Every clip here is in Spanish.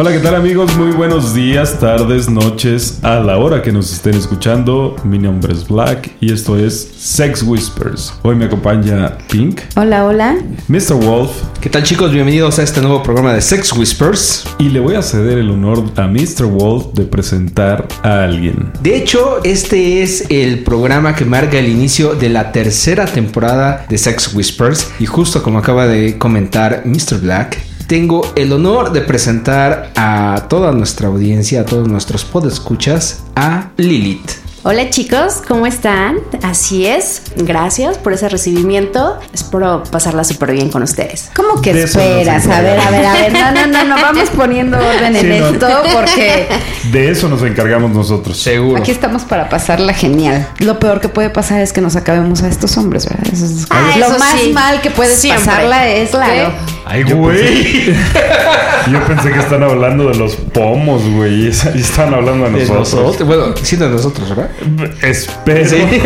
Hola, ¿qué tal amigos? Muy buenos días, tardes, noches, a la hora que nos estén escuchando. Mi nombre es Black y esto es Sex Whispers. Hoy me acompaña Pink, Hola, hola. Mr. Wolf ¿Qué tal chicos? Bienvenidos a este nuevo programa de Sex Whispers. y le voy a ceder el honor a Mr. Wolf de presentar a alguien. De hecho, este es el programa que marca el inicio de la tercera temporada de Sex Whispers. Y justo como acaba de comentar Mr. Black, tengo el honor de presentar a toda nuestra audiencia, a todos nuestros podescuchas, a Lilith. Hola chicos, ¿cómo están? Así es, gracias por ese recibimiento. Espero pasarla súper bien con ustedes. ¿Cómo que esperas? A ver, a ver, a ver. No, no, no, no, vamos poniendo orden en Sí, no. esto porque De eso nos encargamos nosotros. Seguro. aquí estamos para pasarla genial. Lo peor que puede pasar es que nos acabemos a estos hombres, ¿verdad? Eso es Ah, lo eso más sí. mal que puedes Siempre. pasarla es Claro. Ay, güey. Yo pensé que están hablando de los pomos, güey. Y están hablando de De nosotros. nosotros. Bueno, sí de nosotros, ¿verdad? Espero. Sí.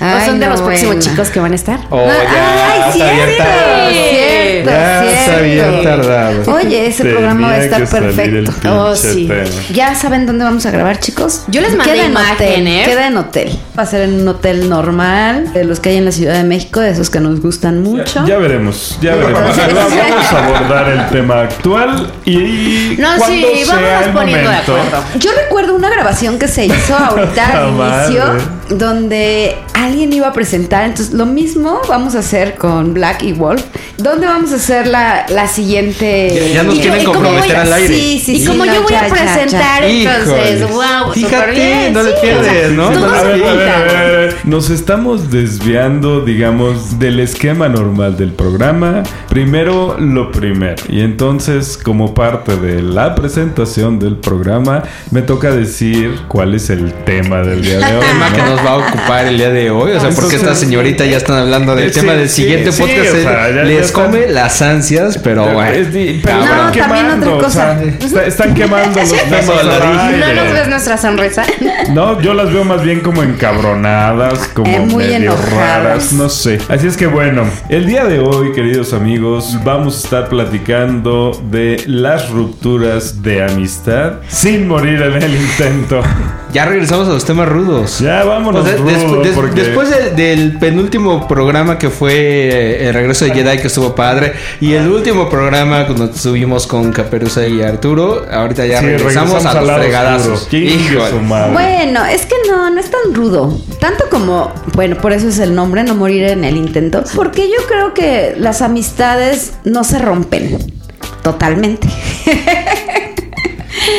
Ay, ¿O son de no, los próximos bueno. chicos que van a estar? Oh, ya, Ay, bien cierto, tardado. cierto, Ya cierto. bien tardado. Oye, ese programa va a estar perfecto. Oh, sí. tema. ¿Ya saben dónde vamos a grabar, chicos? Yo les mandé Queda en imagen, hotel, ¿eh? Queda en hotel. Va a ser en un hotel normal, de los que hay en la Ciudad de México, de esos que nos gustan mucho. Ya veremos, ya veremos. Vamos a abordar el tema actual y No, cuando sí, sea el poniendo de acuerdo. Yo recuerdo una grabación que se hizo ahorita al Madre. inicio, donde alguien iba a presentar. Entonces, lo mismo vamos a hacer con Black y Wolf. ¿Dónde vamos a hacer la, la siguiente? Ya- ya nos Y- quieren y como comprometer voy a- al aire. Sí, sí, Y sí, como no, yo voy ya, a ya, ya. presentar, entonces, Híjoles. wow, Fíjate, bien. no le sí, pierdes, o sea, ¿no? tú A vas ver, a ver, solita. a ver, a ver. Nos estamos desviando, digamos, del esquema normal del programa. Primero lo primero. Y entonces, como parte de la presentación del programa, me toca decir cuál es el tema del día de hoy. tema ¿no? que nos va a ocupar el día de hoy. O sea, porque esta señorita ya están hablando del Sí, tema del siguiente sí, podcast. o sea, ya- ya les están- come las ansias, pero bueno. Es di- pero cabrón. No, están también quemando, otra o sea, está- están quemando los aire. ¿No nos ves nuestra sonrisa? No, yo las veo más bien como encabronadas, como Eh, muy medio enojadas. raras, no sé. Así es que bueno, el día de hoy, queridos amigos, vamos a estar platicando de las rupturas de amistad sin morir en el intento. Ya regresamos a los temas rudos. Ya vámonos, O sea, rudo, despu- des- porque- Después de- del penúltimo programa que fue eh, el regreso de Jedi que estuvo padre y el último programa cuando estuvimos con Caperuza y Arturo, ahorita ya Sí, regresamos, a al los fregadazos. Bueno, es que no, no es tan rudo. Tanto como, bueno, por eso es el nombre, no morir en el intento. Porque yo creo que las amistades no se rompen totalmente.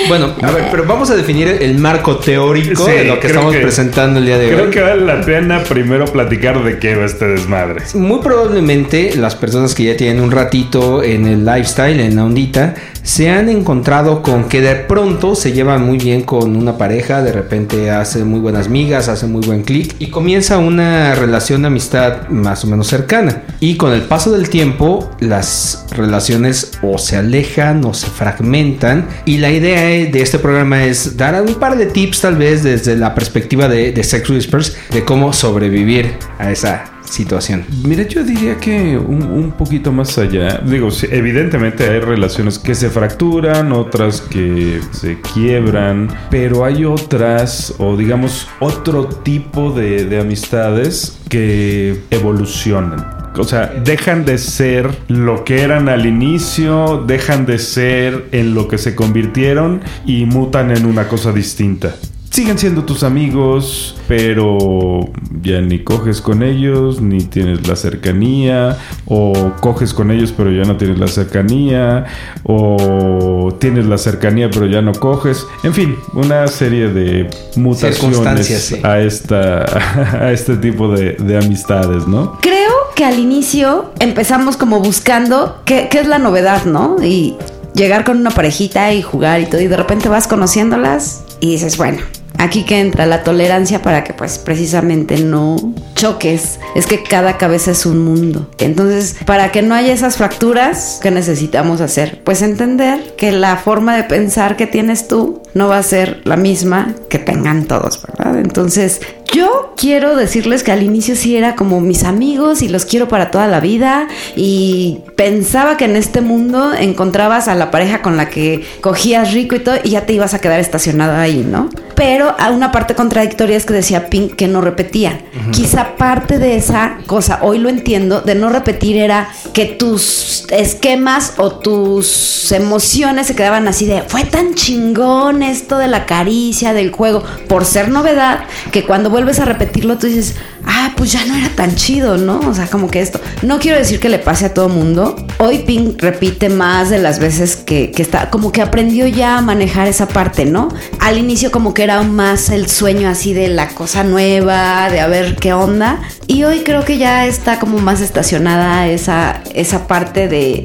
Bueno, a ver, pero vamos a definir el marco teórico Sí, de lo que creo estamos que- presentando el día de Creo hoy. que vale la pena primero platicar de qué va este desmadre. Muy probablemente las personas que ya tienen un ratito en el lifestyle, en la ondita, se han encontrado con que de pronto se llevan muy bien con una pareja, de repente hacen muy buenas migas, hacen muy buen clic y comienza una relación de amistad más o menos cercana. Y con el paso del tiempo, las relaciones o se alejan o se fragmentan. Y la idea de este programa es dar un par de tips, tal vez desde la perspectiva de, Sex Whispers, de cómo sobrevivir a esa situación. Mira, yo diría que un, un poquito más allá. Digo, evidentemente hay relaciones que se fracturan, otras que se quiebran, pero hay otras, o digamos, otro tipo de, de amistades que evolucionan. O sea, dejan de ser lo que eran al inicio, dejan de ser en lo que se convirtieron y mutan en una cosa distinta. Siguen siendo tus amigos, pero ya ni coges con ellos, ni tienes la cercanía, o coges con ellos, pero ya no tienes la cercanía, o tienes la cercanía, pero ya no coges. En fin, una serie de mutaciones sí. a, esta, a este tipo de, de amistades, ¿no? Creo que al inicio empezamos como buscando qué, qué es la novedad, ¿no? Y llegar con una parejita y jugar y todo, y de repente vas conociéndolas y dices, bueno, aquí que entra la tolerancia para que pues precisamente no choques. Es que cada cabeza es un mundo. Entonces, para que no haya esas fracturas, ¿qué necesitamos hacer? Pues entender que la forma de pensar que tienes tú no va a ser la misma que tengan todos, ¿verdad? Entonces, yo quiero decirles que al inicio sí era como mis amigos y los quiero para toda la vida y pensaba que en este mundo encontrabas a la pareja con la que cogías rico y todo y ya te ibas a quedar estacionado ahí, ¿no? Pero a una parte contradictoria es que decía Pink que no repetía. Quizá parte de esa cosa, hoy lo entiendo, de no repetir era que tus esquemas o tus emociones se quedaban así de, fue tan chingón esto de la caricia, del juego, por ser novedad, que cuando vuelves a repetirlo tú dices, ah, pues ya no era tan chido, ¿no? O sea, como que esto. No quiero decir que le pase a todo mundo. Hoy Pink repite más de las veces que, que está, como que aprendió ya a manejar esa parte, ¿no? Al inicio como que era más el sueño así de la cosa nueva, de a ver qué onda. Y hoy creo que ya está como más estacionada esa, esa parte de,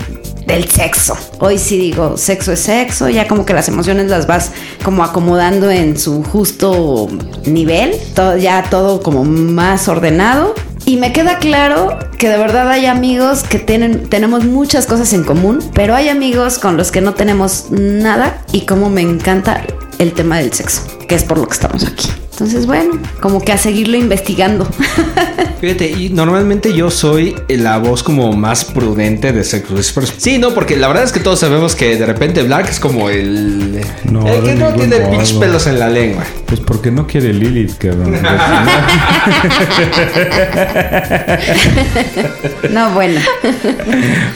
del sexo. Hoy sí digo, sexo es sexo, ya como que las emociones las vas como acomodando en su justo nivel, todo, ya todo como más ordenado. Y me queda claro que de verdad hay amigos que tienen, tenemos muchas cosas en común, pero hay amigos con los que no tenemos nada y como me encanta el tema del sexo, que es por lo que estamos aquí. Entonces, bueno, como que a seguirlo investigando. Fíjate, y normalmente yo soy la voz como más prudente de Sexo Express. Sí, no, porque la verdad es que todos sabemos que de repente Black es como el. No, el que no tiene pinches pelos en la lengua. Pues porque no quiere Lilith, cabrón. No, bueno.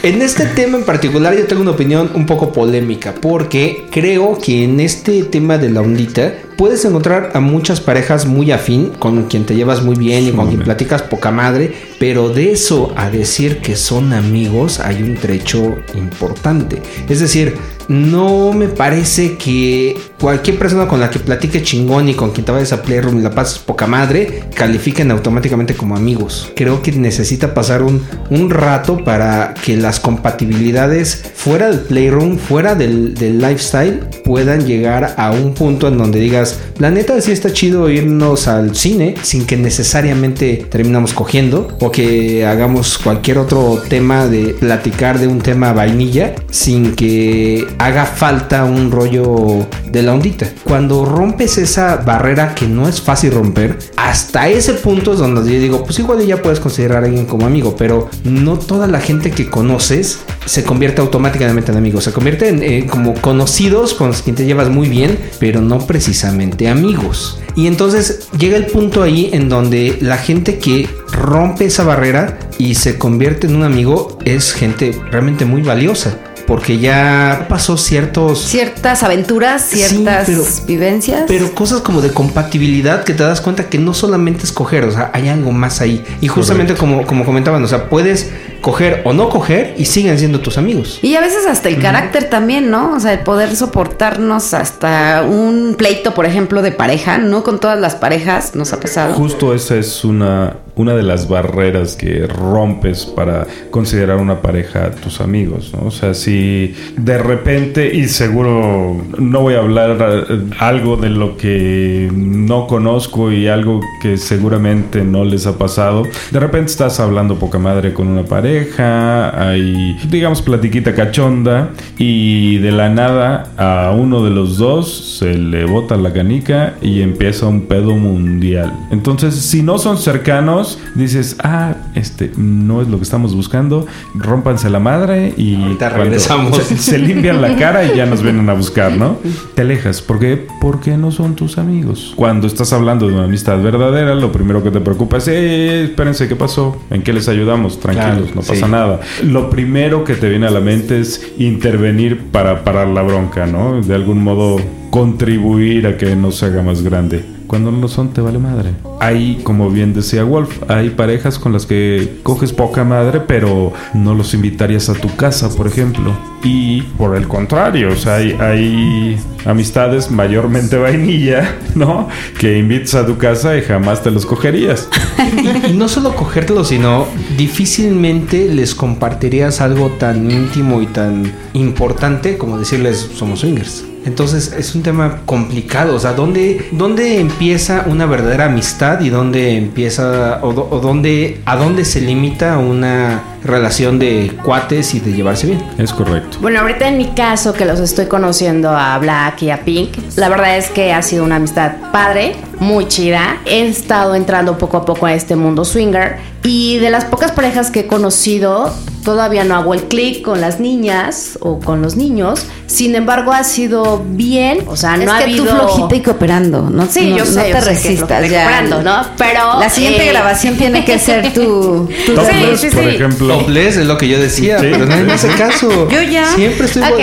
En este tema en particular yo tengo una opinión un poco polémica porque creo que en este tema de la ondita puedes encontrar a muchas parejas muy afín con quien te llevas muy bien y con quien platicas poca madre, pero de eso a decir que son amigos hay un trecho importante. Es decir, no me parece que cualquier persona con la que platique chingón y con quien te vayas a Playroom y la pases poca madre, califiquen automáticamente como amigos. Creo que necesita pasar un, un rato para que las compatibilidades fuera del Playroom, fuera del, del lifestyle, puedan llegar a un punto en donde digas, la neta sí está chido irnos al cine sin que necesariamente terminamos cogiendo o que hagamos cualquier otro tema de platicar de un tema vainilla sin que haga falta un rollo de la ondita. Cuando rompes esa barrera que no es fácil romper, hasta ese punto es donde yo digo, pues igual ya puedes considerar a alguien como amigo, pero no toda la gente que conoces se convierte automáticamente en amigos, se convierte en eh, como conocidos con los que te llevas muy bien, pero no precisamente amigos. Y entonces llega el punto ahí en donde la gente que rompe esa barrera y se convierte en un amigo es gente realmente muy valiosa. Porque ya pasó ciertos Ciertas aventuras, Sí, ciertas pero- vivencias. pero cosas como de compatibilidad que te das cuenta que no solamente es coger, o sea, hay algo más ahí. Y justamente como, como comentaban, o sea, puedes coger o no coger y siguen siendo tus amigos. Y a veces hasta el carácter también, ¿no? O sea, el poder soportarnos hasta un pleito, por ejemplo, de pareja, ¿no? Con todas las parejas nos ha pasado. Justo esa es una, una de las barreras que rompes para considerar una pareja tus amigos, ¿no? O sea, si de repente, y seguro no voy a hablar eh, algo de lo que no conozco y algo que seguramente no les ha pasado, de repente estás hablando poca madre con una pareja, hay, digamos, platiquita cachonda, y de la nada a uno de los dos se le bota la canica y empieza un pedo mundial. Entonces, si no son cercanos, dices, ah, este no es lo que estamos buscando, rómpanse la madre y Ahorita cuando regresamos. Se, se limpian la cara y ya nos vienen a buscar, ¿no? Te alejas. ¿Por qué? Porque no son tus amigos. Cuando estás hablando de una amistad verdadera, lo primero que te preocupa es, eh, espérense, ¿qué pasó? ¿En qué les ayudamos? Tranquilos, Claro, no pasa sí. nada. Lo primero que te viene a la mente es intervenir para parar la bronca, ¿no? De algún modo contribuir a que no se haga más grande. Cuando no lo son, te vale madre. Hay, como bien decía Wolf, hay parejas con las que coges poca madre, pero no los invitarías a tu casa, por ejemplo. Y por el contrario, o sea, hay, hay amistades mayormente vainilla, ¿no? Que invitas a tu casa y jamás te los cogerías. Y, no solo cogértelo, sino difícilmente les compartirías algo tan íntimo y tan importante como decirles somos swingers. Entonces es un tema complicado. O sea, ¿dónde, dónde empieza una verdadera amistad y dónde empieza o, dónde, a dónde se limita una relación de cuates y de llevarse bien? Es correcto. Bueno, ahorita en mi caso, que los estoy conociendo a Black y a Pink, la verdad es que ha sido una amistad padre, muy chida. He estado entrando poco a poco a este mundo swinger y de las pocas parejas que he conocido, todavía no hago el clic con las niñas o con los niños. Sin embargo, ha sido bien, o sea, no es ha que habido... tú flojita y cooperando, ¿no? Sí, no, yo sé, No te yo sé que resistas y ya. cooperando, ¿no? Pero, La siguiente eh, grabación tiene que ser tu... tu Topless, sí, sí. por ejemplo. Topless es lo que yo decía, Sí. pero nadie me hace caso. Yo ya. Siempre estoy. Ok.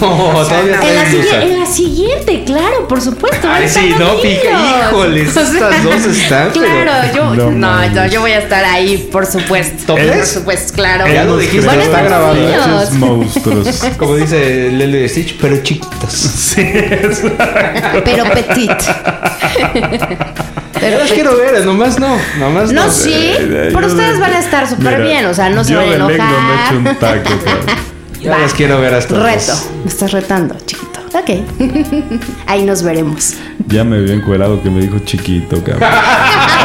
No, todavía En la, en la siguiente, claro, por supuesto. Ay, sí, no, fija, híjoles, O sea, estas dos están, pero- Claro, yo, No no, yo voy a estar ahí, por supuesto. ¿Topless? Por supuesto, claro. Ya lo dijiste, Van a está. Pinches monstruos. Como dice Lele de Stitch, pero chiquitos. Sí, exacto. Pero petit. Pero los quiero ver, nomás no, nomás no. No, sí, Eh, pero yo ustedes de- van a estar súper bien, o sea, no se yo van a de lengua me enojar. echo un taco, cabrón. Ya Va. las quiero ver hasta Reto, me estás retando, chiquito. Ok, ahí nos veremos. Ya me había encuerado que me dijo chiquito, cabrón.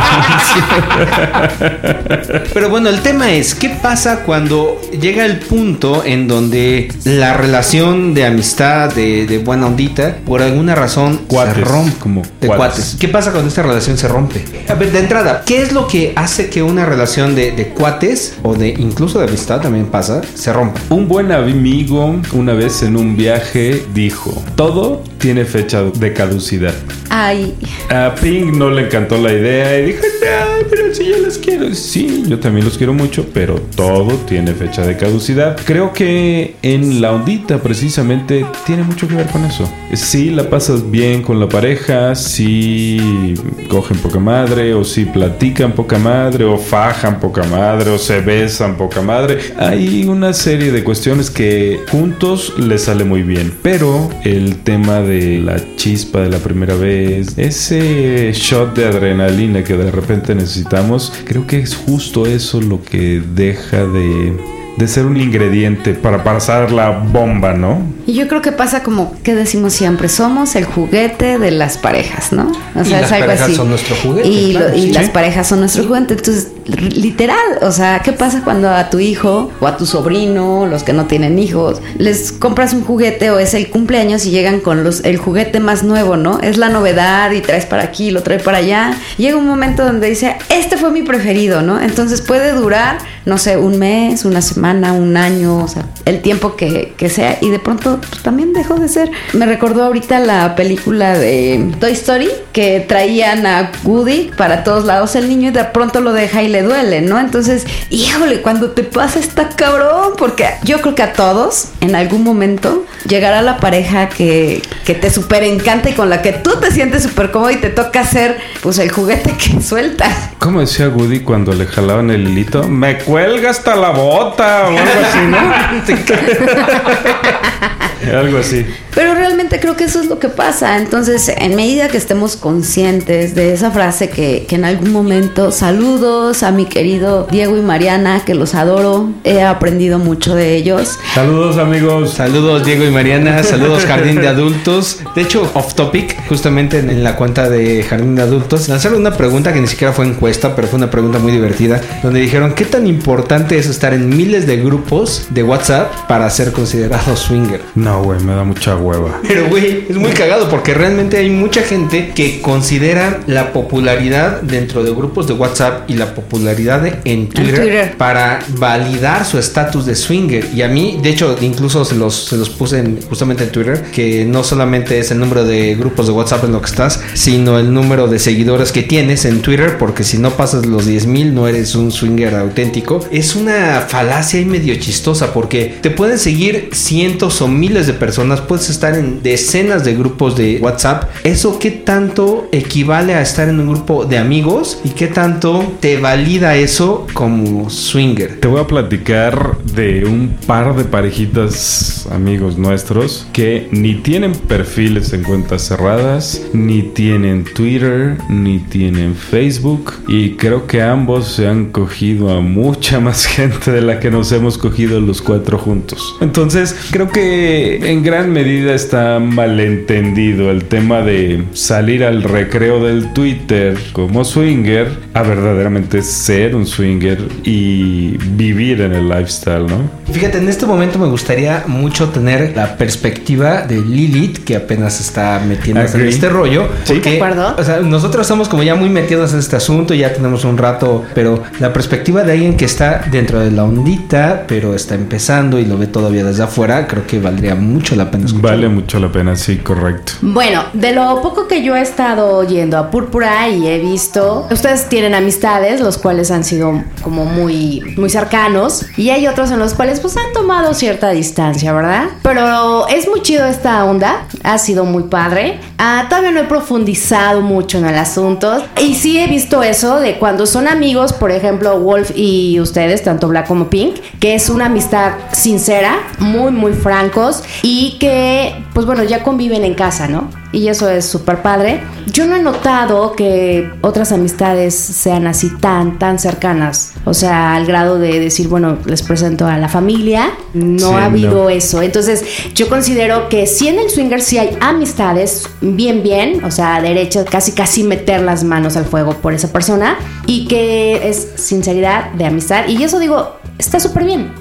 Pero bueno, el tema es, ¿qué pasa cuando llega el punto en donde la relación de amistad, de, de buena ondita, por alguna razón Cuates, se rompe? como de cuates. cuates. ¿Qué pasa cuando esta relación se rompe? A ver, de entrada, ¿qué es lo que hace que una relación de, de cuates o de incluso de amistad también pasa, se rompa? Un buen amigo una vez en un viaje dijo, todo tiene fecha de caducidad. Ay, A Pink no le encantó la idea y dijo, no, pero si yo los quiero. Sí, yo también los quiero mucho, pero todo tiene fecha de caducidad. Creo que en la ondita precisamente tiene mucho que ver con eso. Si la pasas bien con la pareja, si cogen poca madre, o si platican poca madre, o fajan poca madre, o se besan poca madre. Hay una serie de cuestiones que juntos les sale muy bien. Pero el tema de la chispa de la primera vez, ese shot de adrenalina que de repente necesitamos, creo que es justo eso lo que deja de, de ser un ingrediente para pasar la bomba, ¿no? Y yo creo que pasa como que decimos siempre, somos el juguete de las parejas, ¿no? O Y las parejas son nuestro juguete, Y, claro, lo- y sí. las parejas son nuestro juguete. Entonces, literal, o sea, ¿qué pasa cuando a tu hijo o a tu sobrino, los que no tienen hijos, les compras un juguete o es el cumpleaños y llegan con los el juguete más nuevo, ¿no? Es la novedad y traes para aquí, lo traes para allá. Llega un momento donde dice, este fue mi preferido, ¿no? Entonces puede durar, no sé, un mes, una semana, un año, o sea, el tiempo que, que sea. Y de pronto pues, también dejó de ser. Me recordó ahorita la película de Toy Story, que traían a Woody para todos lados el niño y de pronto lo deja y le duele, ¿no? Entonces, híjole, cuando te pasa está cabrón, porque yo creo que a todos, en algún momento, llegará la pareja que, que te súper encanta y con la que tú te sientes súper cómodo y te toca ser, pues, el juguete que suelta. ¿Cómo decía Woody cuando le jalaban el hilito? Me cuelga hasta la bota o algo así, ¿no? algo así. Pero realmente creo que eso es lo que pasa. Entonces, en medida que estemos conscientes de esa frase que, que en algún momento, saludos a mi querido Diego y Mariana, que los adoro, he aprendido mucho de ellos. Saludos amigos. Saludos Diego y Mariana, saludos Jardín de Adultos. De hecho, off topic, justamente en, en la cuenta de Jardín de Adultos, lanzaron una pregunta que ni siquiera fue encuesta, pero fue una pregunta muy divertida, donde dijeron, ¿qué tan importante es estar en miles de grupos de WhatsApp para ser considerado swinger? No, güey, me da mucha hueva. Pero, güey, es muy cagado porque realmente hay mucha gente que considera la popularidad dentro de grupos de WhatsApp y la popularidad de- en, Twitter Twitter. para validar su estatus de swinger. Y a mí, de hecho, incluso se los, se los puse en- justamente en Twitter, que no solamente es el número de grupos de WhatsApp en lo que estás, sino el número de seguidores que tienes en Twitter, porque si no pasas los 10.000 no eres un swinger auténtico. Es una falacia y medio chistosa porque te pueden seguir cientos o miles de personas, puedes estar en decenas de grupos de WhatsApp. ¿Eso qué tanto equivale a estar en un grupo de amigos y qué tanto te valida eso como swinger? Te voy a platicar de un par de parejitas amigos nuestros que ni tienen perfiles en cuentas cerradas, ni tienen Twitter, ni tienen Facebook y creo que ambos se han cogido a mucha más gente de la que nos hemos cogido los cuatro juntos. Entonces creo que en gran medida está malentendido el tema de salir al recreo del Twitter como swinger a verdaderamente ser un swinger y vivir en el lifestyle, ¿no? Fíjate, en este momento me gustaría mucho tener la perspectiva de Lilith, que apenas está metiéndose en este rollo. Sí. Porque, ¿De acuerdo? o sea, nosotros estamos como ya muy metidos en este asunto, ya tenemos un rato, pero la perspectiva de alguien que está dentro de la ondita, pero está empezando y lo ve todavía desde afuera, creo que valdría mucho la pena escuchar. Vale mucho la pena, sí, correcto. Bueno, de lo poco que yo he estado yendo a Púrpura y he visto, ustedes tienen amistades, los cuales han sido como muy, muy cercanos, y hay otros en los cuales pues han tomado cierta distancia, ¿verdad? Pero es muy chido esta onda, ha sido muy padre. Ah, todavía no he profundizado mucho en el asunto, y sí he visto eso de cuando son amigos, por ejemplo, Wolf y ustedes, tanto Black como Pink, que es una amistad sincera, muy, muy francos, y que, pues bueno, ya conviven en casa, ¿no? Y eso es súper padre. Yo no he notado que otras amistades sean así tan, tan cercanas. O sea, al grado de decir, bueno, les presento a la familia. No Sí, ha habido no. eso. Entonces, yo considero que si en el swinger sí hay amistades, bien, bien, o sea, derechas, casi, casi meter las manos al fuego por esa persona. Y que es sinceridad de amistad. Y eso digo, está súper bien.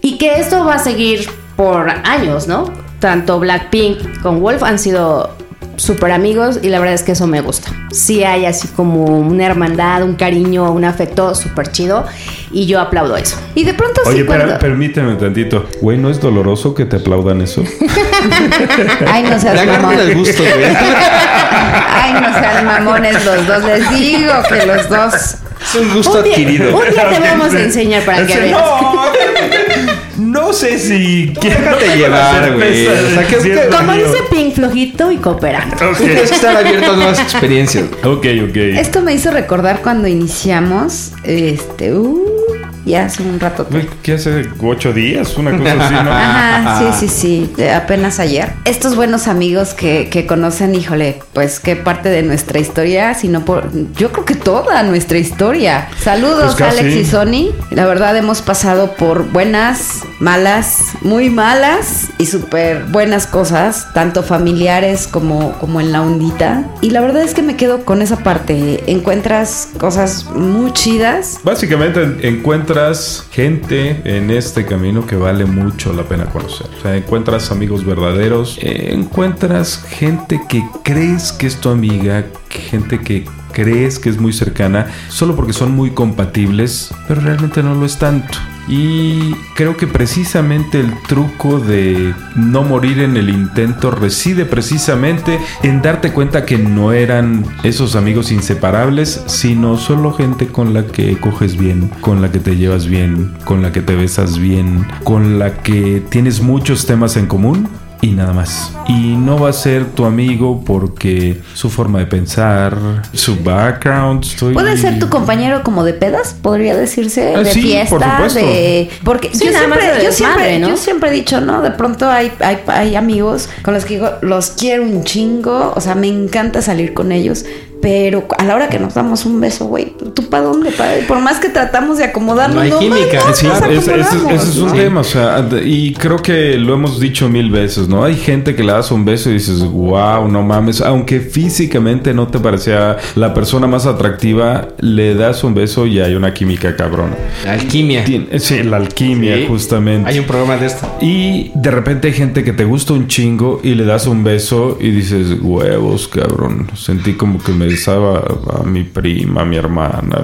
Y que esto va a seguir por años, ¿no? Tanto Blackpink con Wolf han sido súper amigos y la verdad es que eso me gusta. Sí hay así como una hermandad, un cariño, un afecto súper chido y yo aplaudo eso. Y de pronto sí Oye, pero cuando... permíteme tantito. Güey, ¿no es doloroso que te aplaudan eso? Ay, no seas mamón. el gusto, güey. Ay, no sean mamones los dos. Les digo que los dos. Es un gusto Un día, adquirido. un día te vamos a enseñar para que veas. No, no sé si Déjate llevar, güey. O sea, que- que- Como dice Pink, flojito y cooperando. Tú tienes que estar abierto a nuevas experiencias. Ok, ok. Esto me hizo recordar cuando iniciamos, este, uh, ya hace un rato. ¿Qué hace? ¿Ocho días? Una cosa así, ¿no? Ajá, sí, sí, sí, apenas ayer. Estos buenos amigos que, que conocen, híjole, pues qué parte de nuestra historia, sino por, yo creo que toda nuestra historia. Saludos, Pues. Alex y Sony. La verdad hemos pasado por buenas, malas, muy malas y súper buenas cosas, tanto familiares como, como en la ondita. Y la verdad es que me quedo con esa parte. Encuentras cosas muy chidas. Básicamente en- encuentras gente en este camino que vale mucho la pena conocer. O sea, encuentras amigos verdaderos, eh, encuentras gente que crees que es tu amiga, gente que crees que es muy cercana, solo porque son muy compatibles, pero realmente no lo es tanto. Y creo que precisamente el truco de no morir en el intento reside precisamente en darte cuenta que no eran esos amigos inseparables, sino solo gente con la que coges bien, con la que te llevas bien, con la que te besas bien, con la que tienes muchos temas en común. Y nada más. Y no va a ser tu amigo porque su forma de pensar, su background. estoy- Puede ser tu compañero como de pedas, podría decirse, Ah, de sí, por fiesta, supuesto. de porque Sí, yo nada más siempre, de yo siempre, ¿no? yo siempre he dicho, ¿no? De pronto hay, hay, hay amigos con los que digo, los quiero un chingo, o sea, me encanta salir con ellos, pero a la hora que nos damos un beso, güey, ¿tú para dónde? Pa- Por más que tratamos de acomodarnos, No hay química. no Sí, ese es un ¿no? tema, o sea, y creo que lo hemos dicho mil veces, ¿no? Hay gente que le das un beso y dices, wow, no mames, aunque físicamente no te parecía la persona más atractiva, le das un beso y hay una química cabrona. Alquimia. Tien- Sí, la alquimia, Sí. justamente. Hay un programa de esto. Y de repente hay gente que te gusta un chingo y le das un beso y dices, huevos, cabrón. Sentí como que me besaba a mi prima, a mi hermana.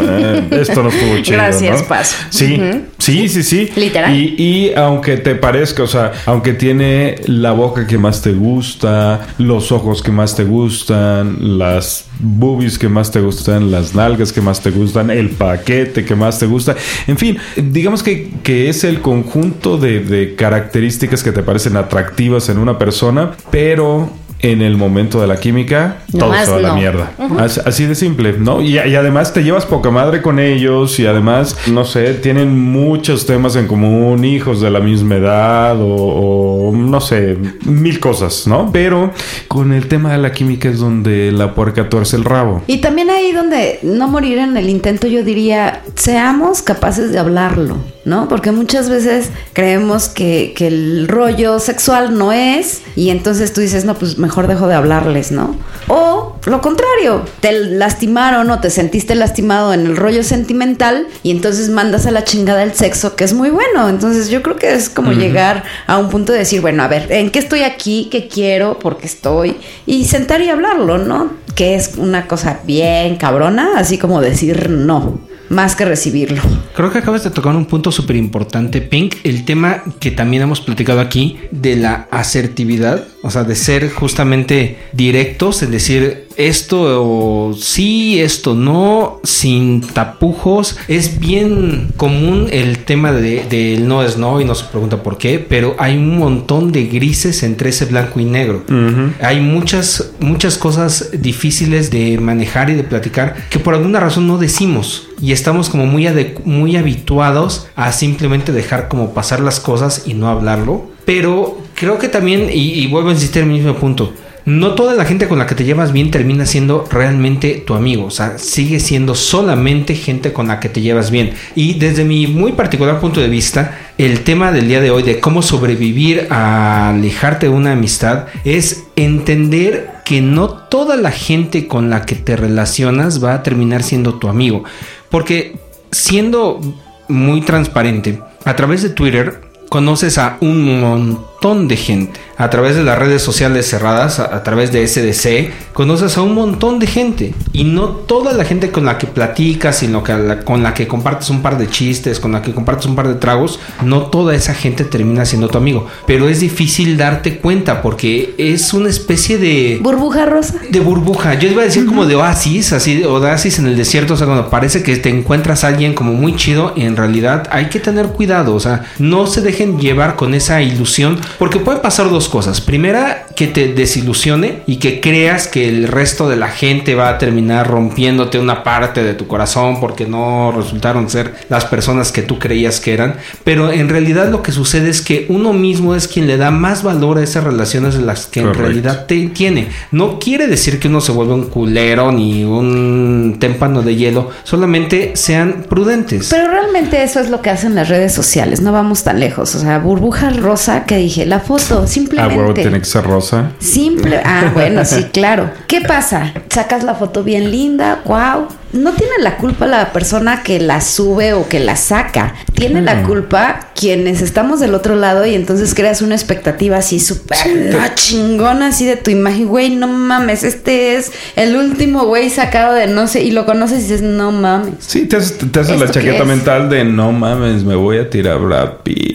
Eh, Esto no estuvo chido. Gracias, ¿no? Paso. Sí, sí, sí, sí. Literal. Y, y aunque te parezca, o sea, aunque tiene la boca que más te gusta, los ojos que más te gustan, las boobies que más te gustan, las nalgas que más te gustan, el paquete que más te gusta. En fin, digamos que, que es el conjunto de, de características que te parecen atractivas en una persona, pero en el momento de la química, todo se va a la mierda. As- Así de simple, ¿no? Y, y además te llevas poca madre con ellos y además, no sé, tienen muchos temas en común, hijos de la misma edad o, o no sé, mil cosas, ¿no? Pero con el tema de la química es donde la puerca tuerce el rabo. Y también ahí donde no morir en el intento, yo diría, seamos capaces de hablarlo, ¿no? Porque muchas veces creemos que, que el rollo sexual no es, y entonces tú dices, no, pues mejor dejo de hablarles, ¿no? O lo contrario, te lastimaron o te sentiste lastimado en el rollo sentimental, y entonces mandas a la chingada el sexo, que es muy bueno. Entonces yo creo que es como llegar a un punto de decir, bueno, a ver, ¿en qué estoy aquí? ¿Qué quiero? ¿Por qué estoy? Y sentar y hablarlo, ¿no? Que es una cosa bien cabrona, así como decir no, más que recibirlo. Creo que acabas de tocar un punto súper importante, Pink. El tema que también hemos platicado aquí de la asertividad, o sea, de ser justamente directos, en decir esto o sí, esto no, sin tapujos. Es bien común el tema de, de no es no y no se pregunta por qué, pero hay un montón de grises entre ese blanco y negro. Hay muchas, muchas cosas difíciles de manejar y de platicar que por alguna razón no decimos y estamos como muy, muy habituados a simplemente dejar como pasar las cosas y no hablarlo. Pero creo que también, y, vuelvo a insistir en el mismo punto, no toda la gente con la que te llevas bien termina siendo realmente tu amigo. O sea, sigue siendo solamente gente con la que te llevas bien. Y desde mi muy particular punto de vista, el tema del día de hoy de cómo sobrevivir a alejarte de una amistad es entender que no toda la gente con la que te relacionas va a terminar siendo tu amigo. Porque siendo muy transparente, a través de Twitter conoces a un montón de gente. A través de las redes sociales cerradas, a, a través de SDC, conoces a un montón de gente. Y no toda la gente con la que platicas, sino que la- con la que compartes un par de chistes, con la que compartes un par de tragos, no toda esa gente termina siendo tu amigo. Pero es difícil darte cuenta porque es una especie de Burbuja rosa. de burbuja. Yo iba a decir como de oasis, así de oasis en el desierto. O sea, cuando parece que te encuentras a alguien como muy chido, en realidad hay que tener cuidado. O sea, no se dejen llevar con esa ilusión, porque pueden pasar dos cosas. Primera, que te desilusione y que creas que el resto de la gente va a terminar rompiéndote una parte de tu corazón porque no resultaron ser las personas que tú creías que eran. Pero en realidad lo que sucede es que uno mismo es quien le da más valor a esas relaciones de las que Correcto. en realidad te tiene. No quiere decir que uno se vuelva un culero ni un témpano de hielo, solamente sean prudentes. Pero realmente eso es lo que hacen las redes sociales, no vamos tan lejos. O sea, burbuja rosa que dije, la foto, Ah, simplemente. huevo, tiene que ser rosa. Simple. Ah, bueno, sí, claro. ¿Qué pasa? Sacas la foto bien linda, wow. No tiene la culpa la persona que la sube o que la saca. Tiene la culpa quienes estamos del otro lado y entonces creas una expectativa así súper chingona así de tu imagen. Güey, no mames, este es el último güey sacado de no sé y lo conoces y dices, no mames. Sí, te haces, te haces la ¿Esto qué chaqueta mental de no mames, me voy a tirar Brad Pitt.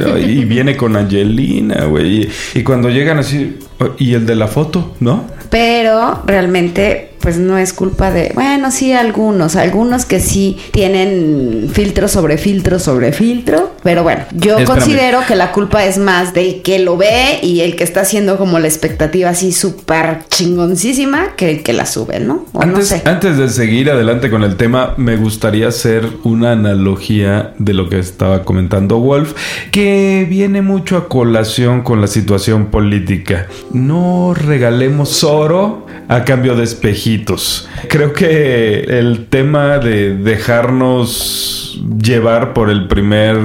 Y, pero- y viene con Angelina, güey. Y, y cuando llegan así, y el de la foto, ¿no? Pero realmente, pues no es culpa de. Bueno, sí, algunos. Algunos que sí tienen filtro sobre filtro sobre filtro. Pero bueno, yo Espérame. considero que la culpa es más de que lo ve y el que está haciendo como la expectativa así súper chingoncísima que el que la sube, ¿no? O no Antes, sé. antes de seguir adelante con el tema, me gustaría hacer una analogía de lo que estaba comentando Wolf, que viene mucho a colación con la situación política. No regalemos oro a cambio de espejitos. Creo que el tema de dejarnos llevar por el primer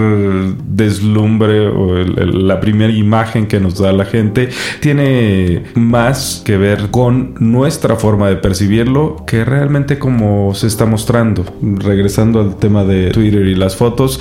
deslumbre o la primera imagen que nos da la gente tiene más que ver con nuestra forma de percibirlo que realmente como se está mostrando. Regresando al tema de Twitter y las fotos,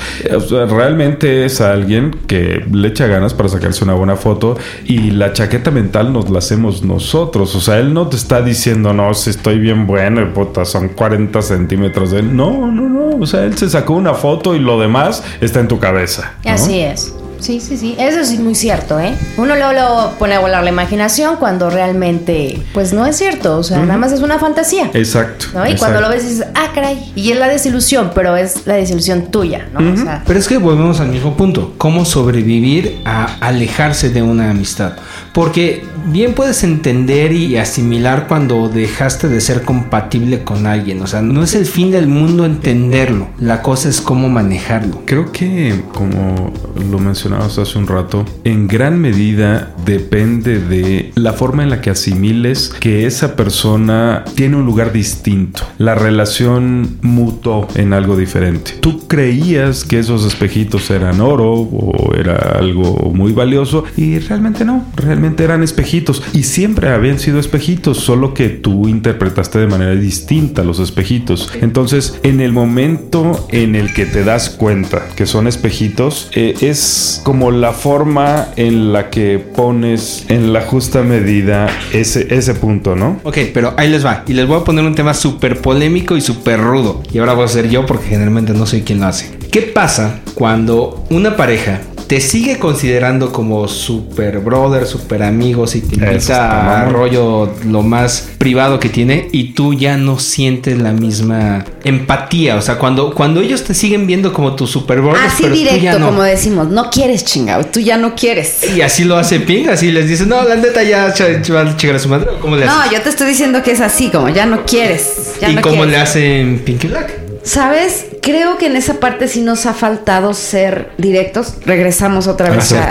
realmente es alguien que le echa ganas para sacarse una buena foto y la chaqueta mental nos la hacemos nosotros. O sea, él no te está diciendo, no, si estoy bien bueno, y puta, son 40 centímetros de... No, no, no. O sea, él se sacó una foto y lo demás está en tu cabeza. Así es. Sí, sí, sí. Eso sí es muy cierto, ¿eh? Uno luego lo pone a volar la imaginación cuando realmente, pues no es cierto. O sea, nada más es una fantasía. Exacto. ¿no? Y cuando lo ves dices, ah, caray. Y es la desilusión, pero es la desilusión tuya, ¿no? O sea, Pero es que volvemos al mismo punto. ¿Cómo sobrevivir a alejarse de una amistad? Porque bien puedes entender y asimilar cuando dejaste de ser compatible con alguien. O sea, no es el fin del mundo entenderlo. La cosa es cómo manejarlo. Creo que, como lo hace un rato, en gran medida depende de la forma en la que asimiles que esa persona tiene un lugar distinto. La relación mutó en algo diferente. Tú creías que esos espejitos eran oro o era algo muy valioso y realmente no. Realmente eran espejitos y siempre habían sido espejitos, solo que tú interpretaste de manera distinta los espejitos. Entonces, en el momento en el que te das cuenta que son espejitos, eh, es como la forma en la que pones en la justa medida ese, ese punto, ¿no? Ok, pero ahí les va. Y les voy a poner un tema súper polémico y súper rudo. Y ahora voy a ser yo porque generalmente no soy quien lo hace. ¿Qué pasa cuando una pareja te sigue considerando como super brother, super amigo, si te invita a rollo lo más privado que tiene y tú ya no sientes la misma empatía? O sea, cuando, cuando ellos te siguen viendo como tu super brother, Así pero tú ya directo, no. como decimos, no quieres chingado, tú ya no quieres. Y así lo hace Ping, así les dice, no, la neta ya va a chingar a su madre. ¿o ¿Cómo le hace? No, yo te estoy diciendo que es así, como ya no quieres. Ya ¿Y no cómo quieres. le hacen Pinky Black? ¿Sabes? Creo que en esa parte sí nos ha faltado ser directos. Regresamos otra vez a-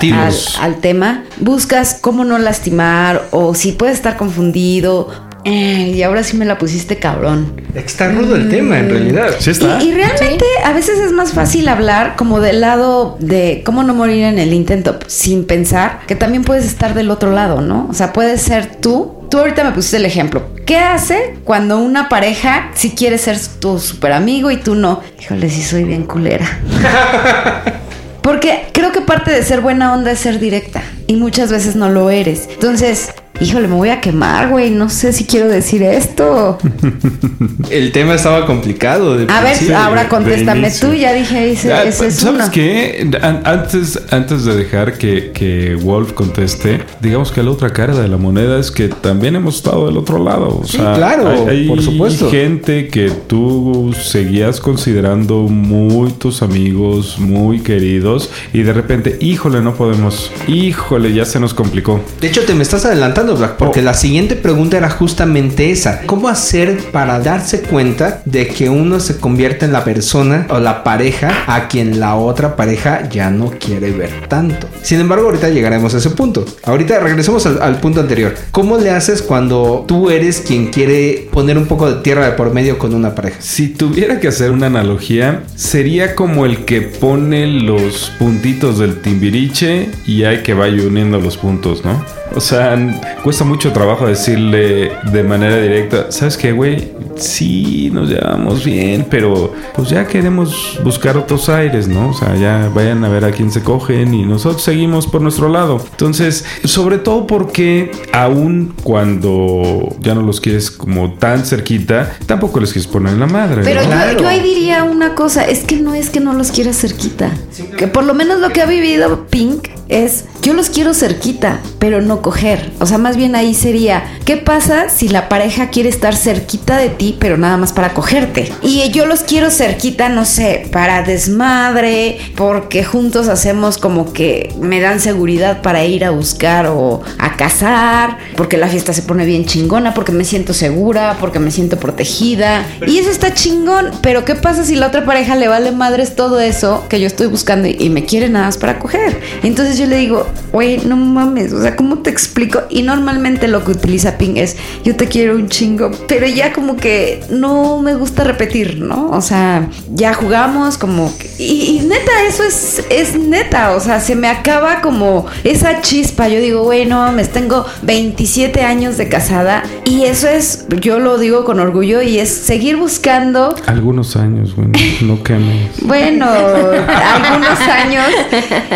al, al tema. Buscas cómo no lastimar o si puedes estar confundido. Eh, y ahora sí me la pusiste cabrón. Está rudo el tema, en realidad. Sí está. Y, y realmente a veces es más fácil hablar como del lado de cómo no morir en el intento sin pensar que también puedes estar del otro lado, ¿no? O sea, puedes ser tú. Tú ahorita me pusiste el ejemplo. ¿Qué hace cuando una pareja si quiere ser tu super amigo y tú no? Híjole, sí soy bien culera. Porque creo que parte de ser buena onda es ser directa y muchas veces no lo eres. Entonces, híjole, me voy a quemar, güey. No sé si quiero decir esto. El tema estaba complicado. de A ver, ahora contéstame tú. Ya dije, ese, Ah, ese es ¿Sabes uno. qué? An- Antes, antes de dejar que, que Wolf conteste, digamos que la otra cara de la moneda es que también hemos estado del otro lado. O Sí, sea, claro, hay, hay por supuesto. gente que tú seguías considerando muy tus amigos, muy queridos, y de repente, híjole, no podemos, híjole, ya se nos complicó. De hecho, te me estás adelantando, Black, porque Oh. la siguiente pregunta era justamente esa. ¿Cómo hacer para darse cuenta de que uno se convierte en la persona o la pareja a quien la otra pareja ya no quiere ver tanto? Sin embargo, ahorita llegaremos a ese punto. Ahorita regresemos al, al punto anterior. ¿Cómo le haces cuando tú eres quien quiere poner un poco de tierra de por medio con una pareja? Si tuviera que hacer una analogía, sería como el que pone los puntitos del timbiriche y hay que vaya uniendo los puntos, ¿no? O sea, cuesta mucho trabajo decirle de manera directa, ¿sabes qué, güey? Sí, nos llevamos bien, pero pues ya queremos buscar otros aires, ¿no? O sea, ya vayan a ver a quién se cogen y nosotros seguimos por nuestro lado. Entonces, sobre todo porque aún cuando ya no los quieres como tan cerquita, tampoco les quieres poner en la madre. Pero ¿no? yo- Claro. yo, ahí diría una cosa, es que no es que no los quiera cerquita. Que por lo menos lo que ha vivido Pink es, yo los quiero cerquita, pero no coger. O sea, más bien ahí sería, ¿qué pasa si la pareja quiere estar cerquita de ti, pero nada más para cogerte? Y yo los quiero cerquita, no sé, para desmadre, porque juntos hacemos como que me dan seguridad para ir a buscar o a cazar, porque la fiesta se pone bien chingona, porque me siento segura, porque me siento protegida. Y eso está chingón, pero ¿qué pasa si la otra pareja le vale madres todo eso que yo estoy buscando y, me quiere nada más para coger? Entonces yo le digo, güey, no mames, o sea, ¿cómo te explico? Y normalmente lo que utiliza Ping es, yo te quiero un chingo, pero ya como que no me gusta repetir, ¿no? O sea, ya jugamos como... y, y neta, eso es, es neta, o sea, se me acaba como esa chispa. Yo digo, güey, no mames, tengo 27 años de casada y eso es, yo lo digo con orgullo y es seguir buscando Algunos años, güey. No quemes. bueno, algunos años.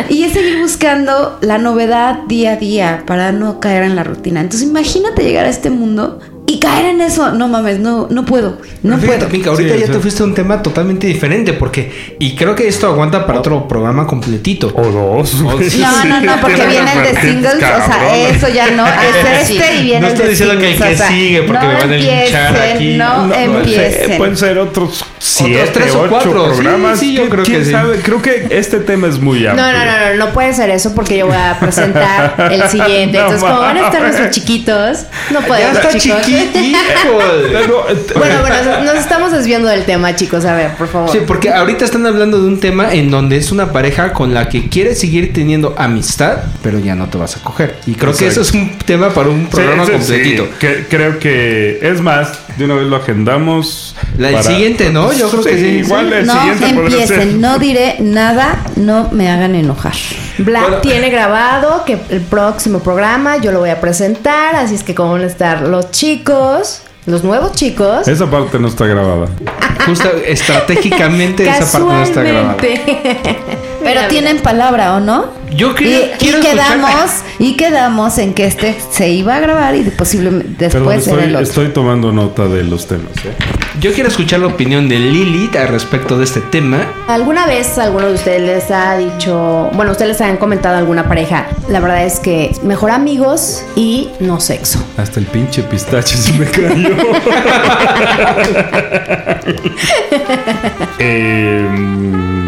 Y es seguir buscando la novedad día a día para no caer en la rutina. Entonces imagínate llegar a este mundo caer en eso, no mames, no, no puedo, no Fíjate, puedo. Ahorita Sí, ya sí. te fuiste a un tema totalmente diferente porque y creo que esto aguanta para otro programa completito. O dos. güey. No, no, no, porque viene el de singles, o sea, eso ya no, es sí. este y viene No el estoy de diciendo que el que o sea, sigue, porque no me van a linchar aquí. No, No, no sé, empiecen. pueden ser otros siete, tres o cuatro, sí, programas. sí, yo ¿Quién- creo que sí. sabe? Creo que este tema es muy amplio. No, no, no, no, no puede ser eso porque yo voy a presentar el siguiente. No Entonces, como van a estar nuestros chiquitos, no Ya podemos, chicos. chiquito. No, Bueno, bueno, nos estamos desviando del tema, chicos. A ver, por favor. Sí, porque ahorita están hablando de un tema en donde es una pareja con la que quieres seguir teniendo amistad, pero ya no te vas a coger. Y creo que eso es un tema para un programa sí, completito. sí. Que- creo que es más, de una vez lo agendamos. La siguiente, ¿no? Yo creo que sí. Igual el No siguiente podría ser. empiecen, no diré nada, no me hagan enojar. Black Bueno. tiene grabado que el próximo programa yo lo voy a presentar, así es que como van a estar los chicos, los nuevos chicos. Esa parte no está grabada. Justo estratégicamente esa parte no está grabada. Pero Mira, tienen palabra, ¿o no? Yo Y, quiero, y quiero escuchar- quedamos, y quedamos en que este se iba a grabar y posiblemente Perdón, después el estoy, otro. estoy tomando nota de los temas. ¿eh? Yo quiero escuchar la opinión de Lilith al respecto de este tema. ¿Alguna vez alguno de ustedes les ha dicho, bueno, ustedes les han comentado a alguna pareja, la verdad es que mejor amigos y no sexo? Hasta el pinche pistache se me cayó. eh.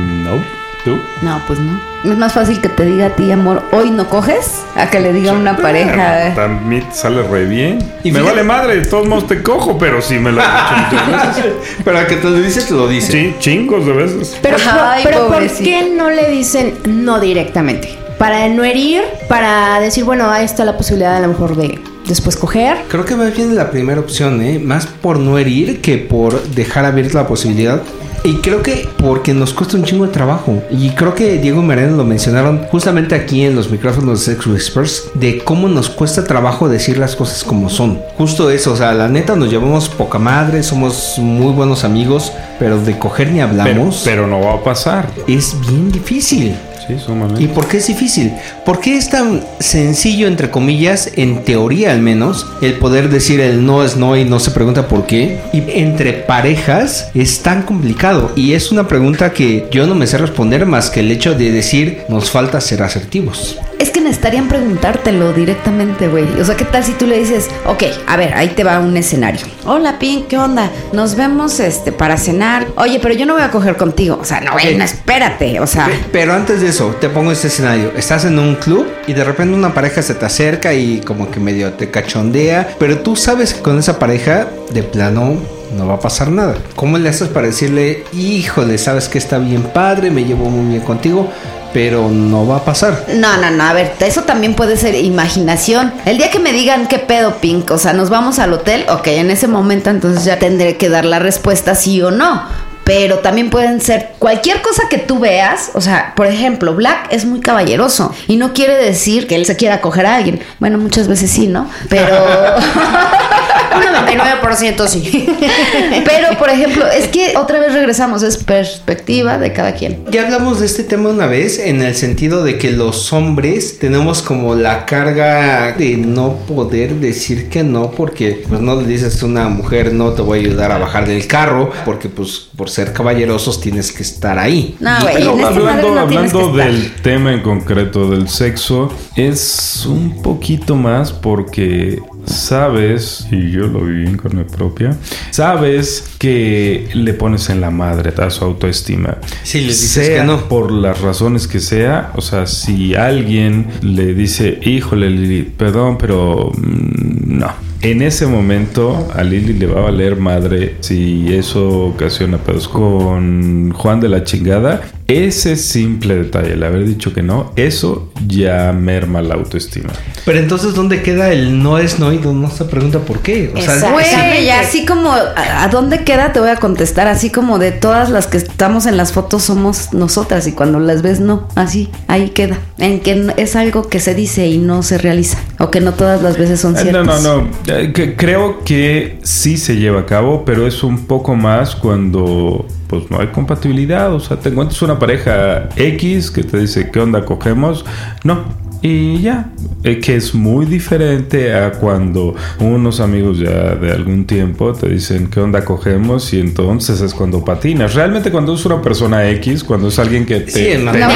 ¿Tú? No, pues no. Es más fácil que te diga a ti, amor, hoy no coges, a que le diga a una pareja. También sale re bien. Y me fíjate- vale madre, de todos modos te cojo, pero sí me lo han dicho muchas veces. Pero a que te lo dice, te lo dice. Sí, chingos de veces. Pero, Ay, pero ¿por qué no le dicen no directamente? Para no herir, para decir, bueno, ahí está la posibilidad a lo mejor de después coger. Creo que más bien la primera opción, ¿eh? Más por no herir que por dejar abierta la posibilidad. Y creo que porque nos cuesta un chingo de trabajo. Y creo que Diego y Mariana lo mencionaron justamente aquí en los micrófonos de Sex Experts. De cómo nos cuesta trabajo decir las cosas como son. Justo eso, o sea, la neta nos llevamos poca madre, somos muy buenos amigos. Pero de coger ni Pero, hablamos. pero no va a pasar. es bien difícil. Sí, sumamente. ¿Y por qué es difícil? ¿Por qué es tan sencillo, entre comillas, en teoría al menos, el poder decir el no es no y no se pregunta por qué? Y entre parejas es tan complicado. Y es una pregunta que yo no me sé responder más que el hecho de decir nos falta ser asertivos. Es que necesitarían preguntártelo directamente, güey. O sea, ¿qué tal si tú le dices, ok, a ver, ahí te va un escenario. Hola, Pink, ¿qué onda? Nos vemos este para cenar. Oye, pero yo no voy a coger contigo. O sea, no, güey, no, espérate. O sea, Pe- Pero antes de eso, te pongo este escenario. Estás en un club y de repente una pareja se te acerca y como que medio te cachondea, pero tú sabes que con esa pareja de plano no va a pasar nada. ¿Cómo le haces para decirle, híjole, sabes que está bien padre, me llevo muy bien contigo, pero no va a pasar? No, no, no, a ver, eso también puede ser imaginación. El día que me digan qué pedo, Pink, o sea, nos vamos al hotel, ok, en ese momento entonces ya tendré que dar la respuesta sí o no. Pero también pueden ser cualquier cosa que tú veas. O sea, por ejemplo, Black es muy caballeroso y no quiere decir que él se quiera coger a alguien. Bueno, muchas veces sí, ¿no? Pero. Un 99% sí. Pero, por ejemplo, es que otra vez regresamos, es perspectiva de cada quien. Ya hablamos de este tema una vez en el sentido de que los hombres tenemos como la carga de no poder decir que no porque pues no le dices a una mujer no te voy a ayudar a bajar del carro porque pues por ser caballerosos tienes que estar ahí. No, güey, Pero madre hablando, no hablando que estar. del tema en concreto del sexo, es un poquito más porque sabes, y yo lo viví en carne propia, sabes que le pones en la madre a su autoestima. Sí, le dices Sea que no. Por las razones que sea, o sea, si alguien le dice, híjole, Lili, perdón, pero mm, no. En ese momento a Lili le va a valer madre si eso ocasiona pedos con Juan de la chingada. Ese simple detalle, el haber dicho que no, eso ya merma la autoestima. Pero entonces ¿dónde queda el no es no y no se pregunta por qué? O sea, y así como, ¿a, dónde queda? Te voy a contestar, así como de todas las que estamos en las fotos somos nosotras y cuando las ves no, así, ahí queda. En que es algo que se dice y no se realiza, o que no todas las veces son Eh, ciertas. No, no, no. Eh, que- creo que sí se lleva a cabo, pero es un poco más cuando pues no hay compatibilidad. O sea, te encuentras una pareja X que te dice, ¿qué onda cogemos? No, y ya, eh, que es muy diferente a cuando unos amigos ya de algún tiempo te dicen qué onda cogemos y entonces es cuando patinas. Realmente cuando es una persona X, cuando es alguien que te... Sí, en No, materia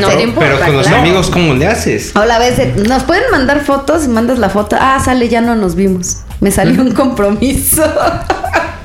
no, no, pero con los claro. amigos, ¿cómo le haces? O la vez nos pueden mandar fotos y mandas la foto. Ah, sale, ya no nos vimos. Me salió un compromiso.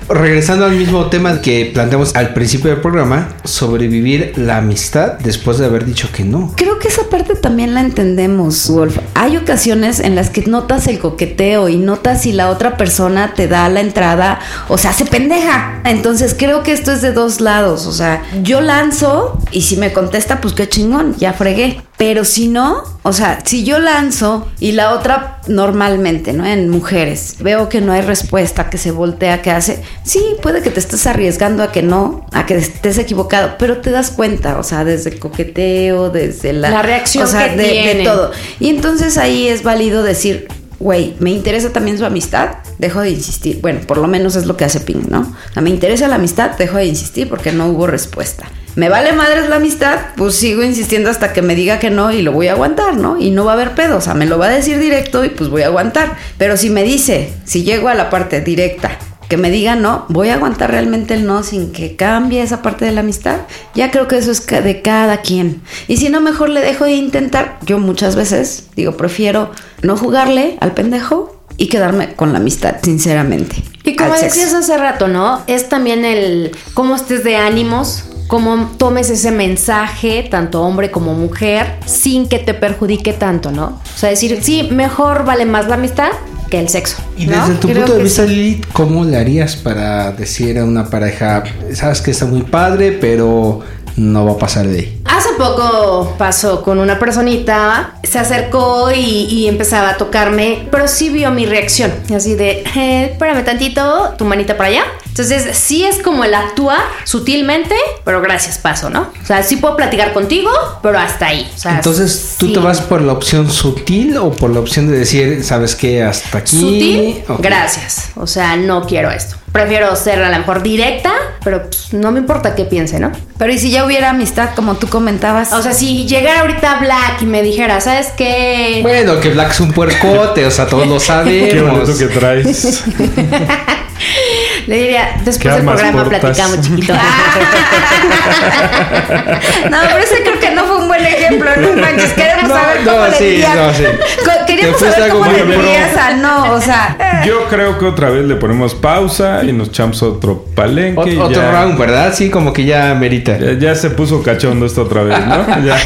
Regresando al mismo tema que planteamos al principio del programa, sobrevivir la amistad después de haber dicho que no. Creo que esa parte también la entendemos, Wolf. Hay ocasiones en las que notas el coqueteo y notas si la otra persona te da la entrada o se hace pendeja. Entonces creo que esto es de dos lados. O sea, yo lanzo y si me contesta, pues qué chingón, ya fregué. Pero si no, o sea, si yo lanzo y la otra normalmente, ¿no? En mujeres, veo que no hay respuesta, que se voltea, que hace, sí, puede que te estés arriesgando a que no, a que estés equivocado, pero te das cuenta, o sea, desde el coqueteo, desde la, La reacción o sea, que de, todo. Y entonces ahí es válido decir, güey, me interesa también su amistad, dejo de insistir. Bueno, por lo menos es lo que hace Ping, ¿no? O sea, me interesa la amistad, dejo de insistir porque no hubo respuesta. Me vale madres la amistad, pues sigo insistiendo hasta que me diga que no y lo voy a aguantar, ¿no? Y no va a haber pedo, o sea, me lo va a decir directo y pues voy a aguantar. Pero si me dice, si llego a la parte directa, que me diga no, voy a aguantar realmente el no sin que cambie esa parte de la amistad. Ya creo que eso es de cada quien. Y si no, mejor le dejo de intentar. Yo muchas veces digo, prefiero no jugarle al pendejo y quedarme con la amistad, sinceramente. Y como decías hace rato, ¿no? Es también el cómo estés de ánimos, cómo tomes ese mensaje, tanto hombre como mujer, sin que te perjudique tanto, ¿no? O sea, decir, sí, mejor vale más la amistad que el sexo. Y ¿no? desde tu Creo punto de que vista, sí. ¿cómo le harías para decir a una pareja, sabes que está muy padre, pero no va a pasar de ahí? Hace poco pasó con una personita, se acercó y, y empezaba a tocarme, pero sí vio mi reacción, así de, eh, espérame tantito, tu manita para allá. Entonces, sí es como el actuar sutilmente, pero gracias, paso, ¿no? O sea, sí puedo platicar contigo, pero hasta ahí. O sea, Entonces, ¿tú sí. te vas por la opción sutil o por la opción de decir, sabes qué, hasta aquí? Sutil, gracias. O sea, no quiero esto. Prefiero ser a lo mejor directa, pero pues, no me importa qué piense, ¿no? Pero y si ya hubiera amistad, como tú comentabas. O sea, si llegara ahorita Black y me dijera, ¿sabes qué? Bueno, que Black es un puercote, o sea, todos lo Qué sabemos. bonito que traes. Le diría, ¿Qué después del programa portas? platicamos, chiquito. No, pero ese creo que no fue un buen ejemplo, no manches. Queremos No, saber no, cómo le sí, dirías. no, sí. Queríamos saber cómo le dirías a no, o sea. Yo creo que otra vez le ponemos pausa y nos echamos otro palenque. Ot- y otro ya, round, ¿verdad? Sí, como que ya merita. Ya, ya se puso cachondo esto otra vez, ¿no? Ya.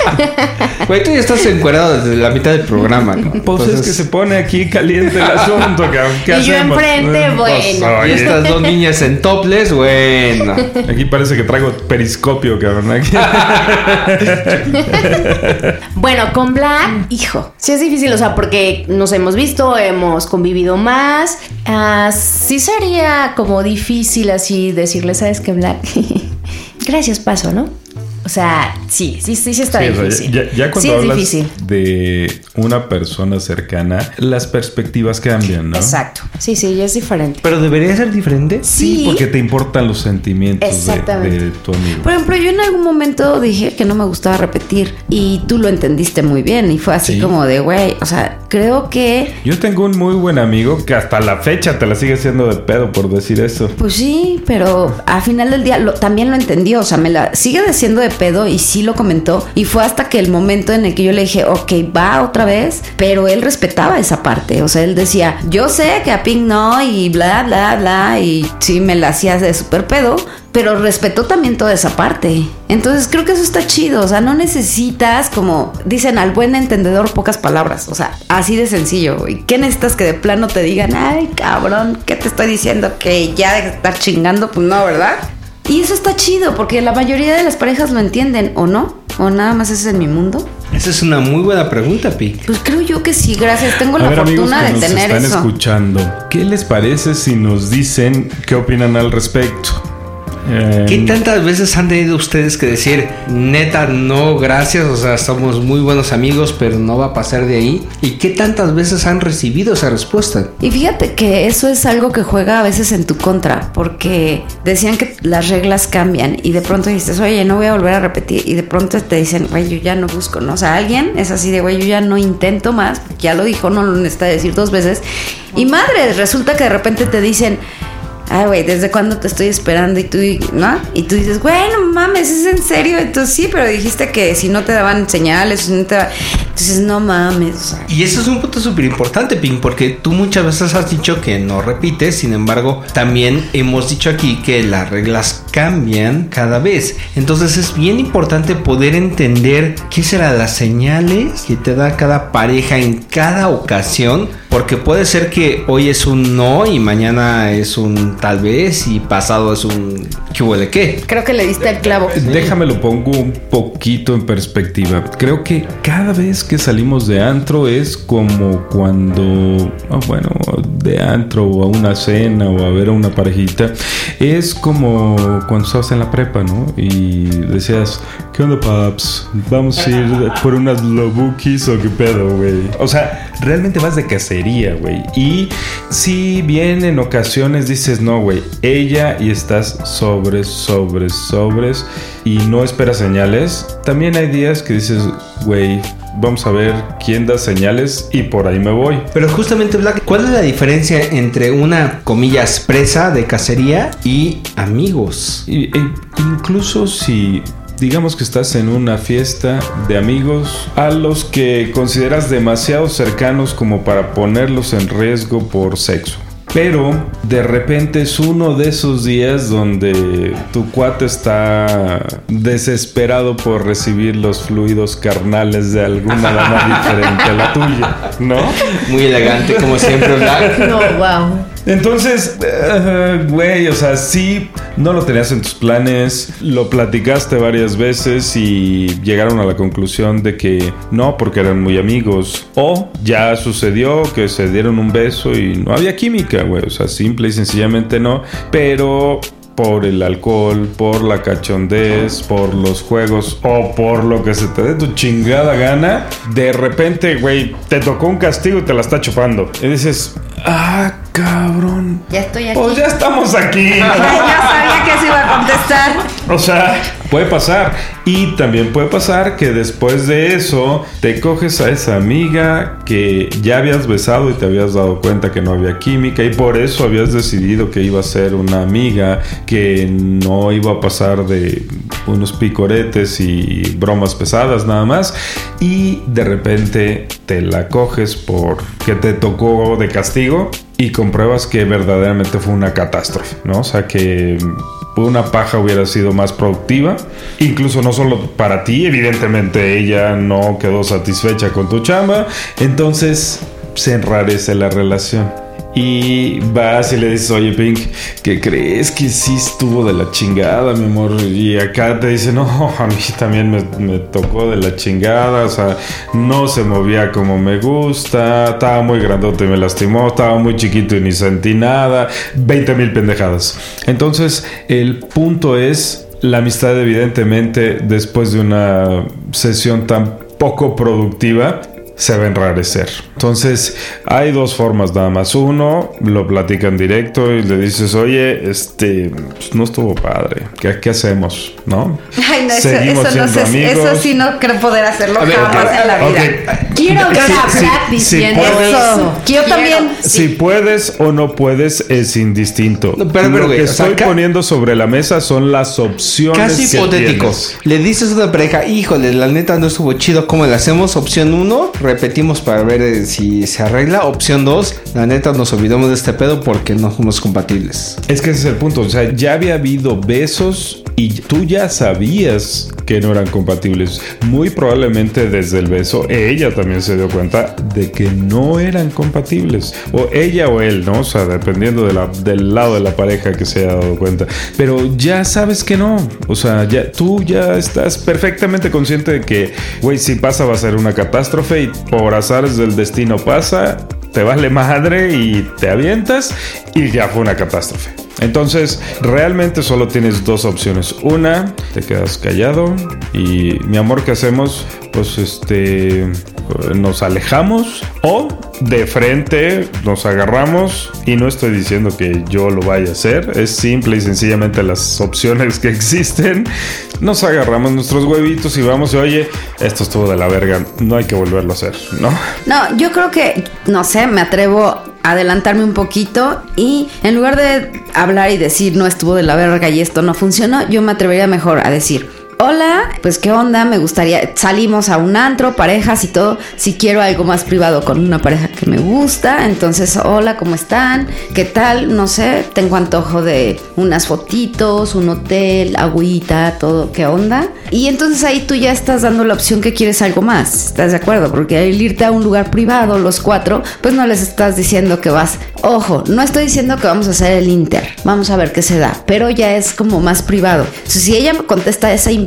Güey, tú ya estás encuerado desde la mitad del programa, ¿no? Pues es que se pone aquí caliente el asunto, cabrón. ¿Qué Y yo hacemos? enfrente, Eh, pues, bueno. Y oye, estas dos niñas en topless, bueno. Aquí parece que traigo periscopio, cabrón. Aquí. Bueno, con Black, hijo, sí es difícil, o sea, porque nos hemos visto, hemos convivido más. Ah, sí sería como difícil así decirle, ¿sabes qué, Black? Gracias, paso, ¿no? O sea, sí, sí, sí, sí está Sí, o sea, difícil. ya, ya cuando sí es hablas difícil. de una persona cercana, las perspectivas cambian, ¿no? Exacto. Sí, sí, ya es diferente. Pero debería ser diferente. Sí, Sí. porque te importan los sentimientos de, Exactamente. de tu amigo. Por ejemplo, yo en algún momento dije que no me gustaba repetir y tú lo entendiste muy bien y fue así Sí. como de, güey, o sea, creo que, Yo tengo un muy buen amigo que hasta la fecha te la sigue haciendo de pedo por decir eso. pues sí, pero al final del día lo- también lo entendió, o sea, me la sigue diciendo de pedo y sí lo comentó y fue hasta que el momento en el que yo le dije, ok, va otra vez, pero él respetaba esa parte, o sea, él decía, yo sé que a Pink no y bla, bla, bla, y sí me la hacías de súper pedo, pero respetó también toda esa parte. Entonces creo que eso está chido, o sea, no necesitas, como dicen al buen entendedor, pocas palabras, o sea, así de sencillo. ¿Y qué necesitas que de plano te digan, ay, cabrón, ¿qué te estoy diciendo? Que ya de estar chingando, pues no, ¿verdad? Y eso está chido, porque la mayoría de las parejas lo entienden, ¿o no? ¿O nada más es en mi mundo? Esa es una muy buena pregunta, Pic. Pues creo yo que sí, gracias. Tengo A la ver, amigos fortuna que de nos tener están eso. escuchando, ¿qué les parece si nos dicen qué opinan al respecto? Eh, ¿Qué tantas veces han tenido ustedes que decir, neta, no, gracias, o sea, somos muy buenos amigos, pero no va a pasar de ahí? ¿Y qué tantas veces han recibido esa respuesta? Y fíjate que eso es algo que juega a veces en tu contra, porque decían que las reglas cambian y de pronto dices, oye, no voy a volver a repetir, y de pronto te dicen, güey, yo ya no busco, ¿no? O sea, alguien es así de, güey, yo ya no intento más, porque ya lo dijo, no lo necesita decir dos veces. Y madre, resulta que de repente te dicen, ay, güey, ¿desde cuándo te estoy esperando? Y tú, ¿no? Y tú dices, güey, no mames, ¿es en serio? Entonces sí, pero dijiste que si no te daban señales, si no te da- Entonces, no mames. Y eso es un punto súper importante, Pink, porque tú muchas veces has dicho que no repites, sin embargo, también hemos dicho aquí que las reglas cambian cada vez. Entonces es bien importante poder entender qué serán las señales que te da cada pareja en cada ocasión, porque puede ser que hoy es un no y mañana es un tal vez y pasado es un qué huele qué. Creo que le diste el clavo. Déjame lo pongo un poquito en perspectiva. Creo que cada vez que salimos de antro es como cuando, ah, bueno, de antro o a una cena o a ver a una parejita, es como cuando estabas en la prepa, ¿no? Y decías, ¿qué onda, paps? ¿Vamos a ir por unas lobukis o qué pedo, güey? O sea, realmente vas de cacería, güey. Y si bien en ocasiones dices, no, güey, ella y estás sobres, sobres, sobres y no esperas señales, también hay días que dices, güey, vamos a ver quién da señales y por ahí me voy. Pero justamente, Black, ¿cuál es la diferencia entre una, comillas, presa de cacería y amigos? Y- e- incluso si digamos que estás en una fiesta de amigos a los que consideras demasiado cercanos como para ponerlos en riesgo por sexo. Pero de repente es uno de esos días donde tu cuate está desesperado por recibir los fluidos carnales de alguna dama diferente a la tuya, ¿no? Muy elegante, como siempre, Black. No, wow. Entonces, eh, güey, o sea, sí, no lo tenías en tus planes, lo platicaste varias veces y llegaron a la conclusión de que no, porque eran muy amigos. O ya sucedió que se dieron un beso y no había química, güey, o sea, simple y sencillamente no, pero por el alcohol, por la cachondez, por los juegos o por lo que se te dé tu chingada gana, de repente, güey, te tocó un castigo y te la está chupando. Y dices, ah, cabrón. Ya estoy aquí. Pues ya estamos aquí. Ya sabía que se iba contestar. O sea, puede pasar. Y también puede pasar que después de eso te coges a esa amiga que ya habías besado y te habías dado cuenta que no había química y por eso habías decidido que iba a ser una amiga que no iba a pasar de unos picoretes y bromas pesadas nada más. Y de repente te la coges porque te tocó de castigo y compruebas que verdaderamente fue una catástrofe, ¿no? O sea que una paja hubiera sido más productiva, incluso no solo para ti, evidentemente ella no quedó satisfecha con tu chamba, entonces se enrarece la relación. Y vas y le dices, oye Pink, ¿qué crees que sí estuvo de la chingada, mi amor? Y acá te dice, no, a mí también me, me tocó de la chingada, o sea, no se movía como me gusta, estaba muy grandote y me lastimó, estaba muy chiquito y ni sentí nada, 20 mil pendejadas. Entonces, el punto es, la amistad evidentemente, después de una sesión tan poco productiva, se va a enrarecer. Entonces, hay dos formas nada más. Uno, lo platica en directo y le dices, oye, este, pues, no estuvo padre. ¿Qué, qué hacemos? ¿No? Ay, no, eso, Seguimos eso no siendo sé, eso sí no creo poder hacerlo ver, jamás en la vida. Quiero Sí, sí diciendo puedes. eso. También. Si puedes o no puedes es indistinto. No, pero, pero, Lo que o sea, estoy poniendo sobre la mesa son las opciones Casi que hipotético. tienes. Le dices a una pareja, híjole, la neta no estuvo chido, ¿cómo le hacemos? Opción 1, repetimos para ver eh, si se arregla. Opción 2, la neta nos olvidamos de este pedo porque no somos compatibles. Es que ese es el punto. O sea, ya había habido besos y tú ya sabías que no eran compatibles. Muy probablemente desde el beso ella también se dio cuenta de que no eran compatibles. O ella o él, ¿no? O sea, dependiendo del lado de la pareja que se haya dado cuenta. Pero ya sabes que no. O sea, ya tú ya estás perfectamente consciente de que, güey, si pasa va a ser una catástrofe y por azares del destino pasa, te vale madre y te avientas y ya fue una catástrofe. Entonces, realmente solo tienes dos opciones. Una, te quedas callado y mi amor, ¿qué hacemos? Pues este nos alejamos o de frente nos agarramos y no estoy diciendo que yo lo vaya a hacer, es simple y sencillamente las opciones que existen. Nos agarramos nuestros huevitos y vamos, y, oye, esto estuvo de la verga, no hay que volverlo a hacer, ¿no? No, yo creo que, no sé, me atrevo adelantarme un poquito y en lugar de hablar y decir no estuvo de la verga y esto no funcionó, yo me atrevería mejor a decir, Hola, pues qué onda, me gustaría, salimos a un antro, parejas y todo, si quiero algo más privado con una pareja que me gusta, entonces hola, ¿cómo están? ¿Qué tal? No sé, tengo antojo de unas fotitos, un hotel, agüita, todo, ¿qué onda? Y entonces ahí tú ya estás dando la opción que quieres algo más, ¿estás de acuerdo? Porque al irte a un lugar privado, los cuatro, pues no les estás diciendo que vas, ojo, no estoy diciendo que vamos a hacer el inter, vamos a ver qué se da, pero ya es como más privado. Si ella me contesta esa invitación,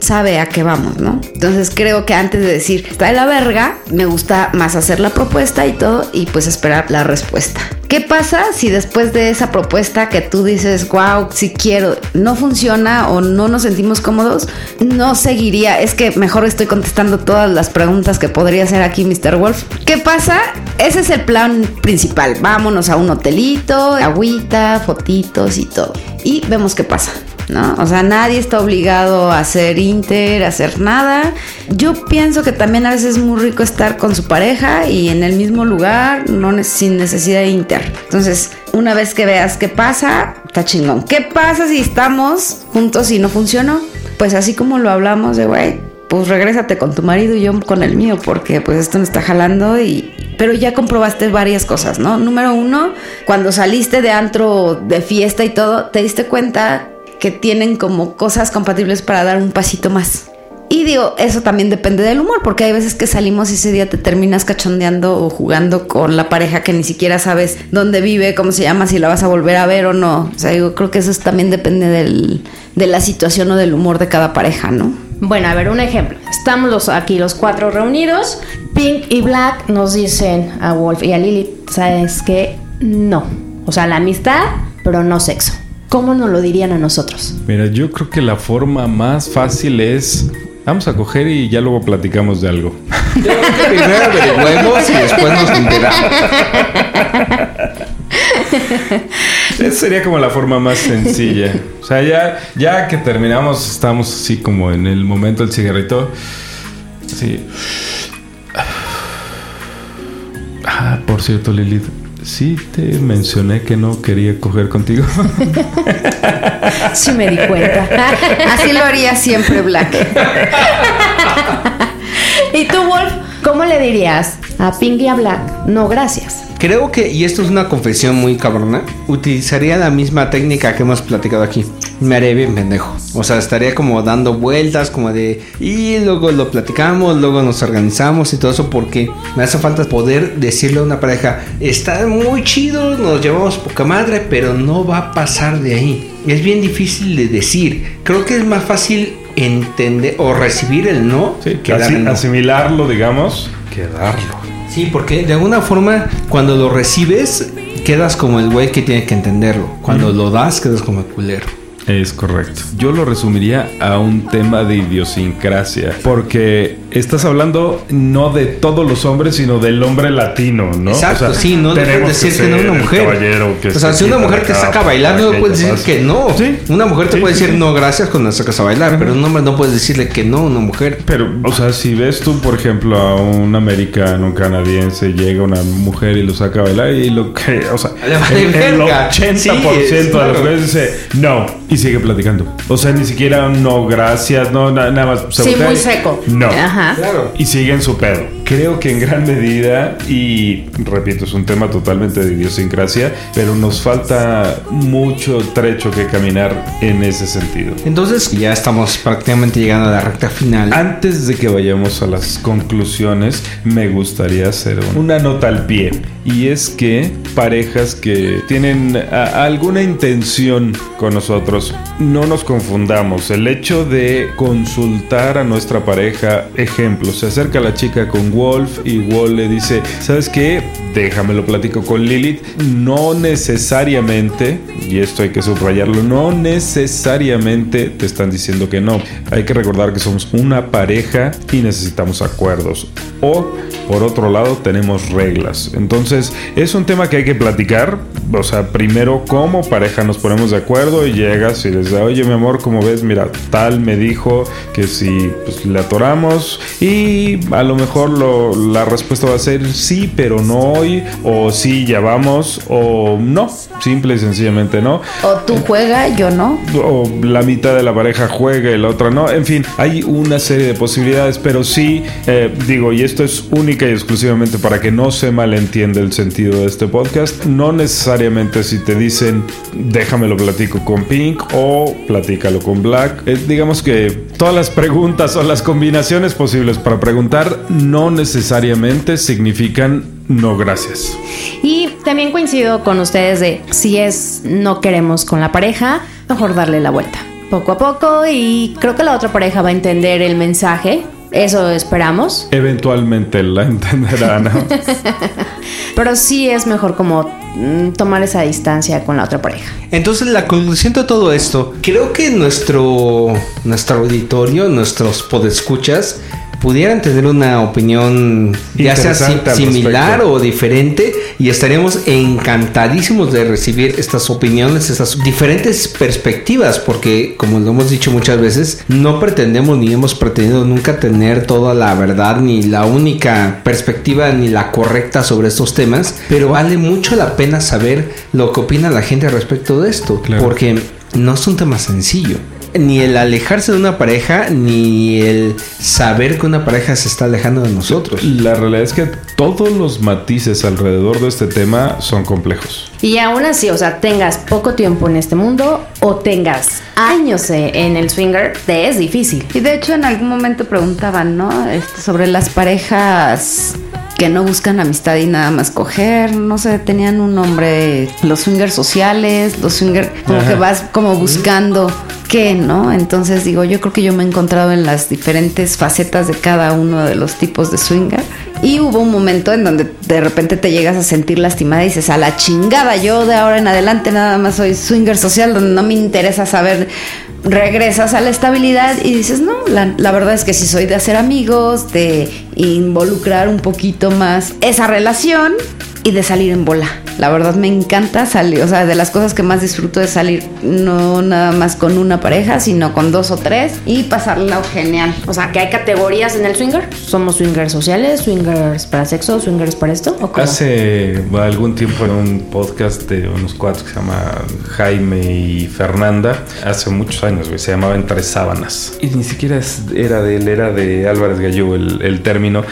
sabe a qué vamos, ¿no? Entonces creo que antes de decir, está la verga, me gusta más hacer la propuesta y todo y pues esperar la respuesta. ¿Qué pasa si después de esa propuesta que tú dices, wow, si quiero, no funciona o no nos sentimos cómodos? No seguiría, es que mejor estoy contestando todas las preguntas que podría hacer aquí Mr. Wolf. ¿Qué pasa? Ese es el plan principal. Vámonos a un hotelito, agüita, fotitos y todo. Y vemos qué pasa. ¿No? O sea, nadie está obligado a hacer inter, a hacer nada. Yo pienso que también a veces es muy rico estar con su pareja y en el mismo lugar, sin necesidad de inter. Entonces, una vez que veas qué pasa, está chingón. ¿Qué pasa si estamos juntos y no funcionó? Pues así como lo hablamos de, güey, pues regrésate con tu marido y yo con el mío, porque pues esto no está jalando y... Pero ya comprobaste varias cosas, ¿no? Número uno, cuando saliste de antro, de fiesta y todo, te diste cuenta que tienen como cosas compatibles para dar un pasito más. Y digo, eso también depende del humor, porque hay veces que salimos y ese día te terminas cachondeando o jugando con la pareja que ni siquiera sabes dónde vive, cómo se llama, si la vas a volver a ver o no. O sea, digo, creo que eso también depende del, de la situación o del humor de cada pareja, ¿no? Bueno, a ver, un ejemplo. Estamos los, aquí los cuatro reunidos. Pink y Black nos dicen a Wolf y a Lily, ¿sabes qué? No. O sea, la amistad, pero no sexo. ¿Cómo nos lo dirían a nosotros? Mira, yo creo que la forma más fácil es vamos a coger y ya luego platicamos de algo. Primero averiguemos y después nos enteramos. Esa sería como la forma más sencilla. O sea, ya, ya que terminamos, estamos así como en el momento del cigarrito. Sí. Ah, por cierto, Lilith, Sí, te mencioné que no quería coger contigo. sí, me di cuenta. Así lo haría siempre Black. ¿Y tú, Wolf? ¿Cómo le dirías a Pink y a Black? No, gracias. Creo que, y esto es una confesión muy cabrona, utilizaría la misma técnica que hemos platicado aquí. Me haré bien pendejo. O sea, estaría como dando vueltas, como de. Y luego lo platicamos, luego nos organizamos y todo eso, porque me hace falta poder decirle a una pareja: Está muy chido, nos llevamos poca madre, pero no va a pasar de ahí. Es bien difícil de decir. Creo que es más fácil entender o recibir el no que asimilarlo, digamos, que darlo. Sí, porque de alguna forma cuando lo recibes quedas como el güey que tiene que entenderlo. Cuando lo das quedas como el culero. Es correcto. Yo lo resumiría a un tema de idiosincrasia, porque estás hablando no de todos los hombres, sino del hombre latino, ¿no? Exacto, sí, no debes decir que, no una mujer. o sea, si una mujer te saca a bailar, no puedes decir que no. ¿Sí? Una mujer te puede decir no, gracias cuando la sacas a bailar, pero un hombre no puedes decirle que no a una mujer. Pero, o sea, si ves tú, por ejemplo, a un americano, un canadiense, llega una mujer y lo saca a bailar y lo que, o sea, el, 80% de las veces dice no sigue platicando. O sea, ni siquiera no, gracias, no, nada más. sí, muy seco. No. Ajá. Claro. Y sigue en su pedo. Creo que en gran medida, y repito, es un tema totalmente de idiosincrasia, pero nos falta mucho trecho que caminar en ese sentido. Entonces, ya estamos prácticamente llegando a la recta final. Antes de que vayamos a las conclusiones, me gustaría hacer una nota al pie. Y es que parejas que tienen alguna intención con nosotros no nos confundamos. El hecho de consultar a nuestra pareja, ejemplo, se acerca la chica con Wolf y Wolf le dice, ¿sabes qué? Déjame lo platico con Lilith. No necesariamente, y esto hay que subrayarlo, no necesariamente te están diciendo que no. Hay que recordar que somos una pareja y necesitamos acuerdos. O, por otro lado, tenemos reglas. Entonces, es un tema que hay que platicar. O sea, primero como pareja nos ponemos de acuerdo y llegas y les da, oye mi amor, como ves, mira, tal me dijo que si pues, le atoramos y a lo mejor lo, la respuesta va a ser sí, pero no hoy, o sí, ya vamos, o no, simple y sencillamente no. O tú juega, yo no. O la mitad de la pareja juega y la otra no. En fin, hay una serie de posibilidades, pero sí, eh, digo, y esto es única y exclusivamente para que no se malentienda el sentido de este podcast, no necesariamente si te dicen déjame lo platico con Pink o platícalo con Black, eh, digamos que todas las preguntas o las combinaciones posibles para preguntar no necesariamente significan no gracias. Y también coincido con ustedes de si es no queremos con la pareja, mejor darle la vuelta. Poco a poco y creo que la otra pareja va a entender el mensaje. Eso esperamos. Eventualmente la entenderán. ¿no? Pero sí es mejor como tomar esa distancia con la otra pareja. Entonces la conclusión de todo esto, creo que nuestro, nuestro auditorio, nuestros podescuchas, pudieran tener una opinión ya sea similar o diferente y estaríamos encantadísimos de recibir estas opiniones, estas diferentes perspectivas, porque como lo hemos dicho muchas veces, no pretendemos ni hemos pretendido nunca tener toda la verdad ni la única perspectiva ni la correcta sobre estos temas, pero vale mucho la pena saber lo que opina la gente respecto de esto, Claro. porque no es un tema sencillo. Ni el alejarse de una pareja, ni el saber que una pareja se está alejando de nosotros. La realidad es que todos los matices alrededor de este tema son complejos. Y aún así, o sea, tengas poco tiempo en este mundo o tengas años en el swinger, te es difícil. Y de hecho en algún momento preguntaban, ¿no? Este, sobre las parejas que no buscan amistad y nada más coger, no sé, tenían un nombre, los swingers sociales, los swingers, como Ajá. que vas como buscando qué, ¿no? Entonces digo, yo creo que yo me he encontrado en las diferentes facetas de cada uno de los tipos de swinger. Y hubo un momento en donde de repente te llegas a sentir lastimada y dices, a la chingada, yo de ahora en adelante nada más soy swinger social, donde no me interesa saber regresas a la estabilidad y dices, no, la, verdad es que sí soy de hacer amigos, de involucrar un poquito más esa relación y de salir en bola. La verdad me encanta salir, o sea, de las cosas que más disfruto es salir no nada más con una pareja, sino con dos o tres y pasarla genial. O sea, que hay categorías en el swinger. Somos swingers sociales, swingers para sexo, swingers para esto. ¿O cómo? Hace algún tiempo en un podcast de unos cuates que se llama Jaime y Fernanda, hace muchos años, güey, se llamaba Entre Sábanas. Y ni siquiera era de él, era de Álvarez Gallú el, el término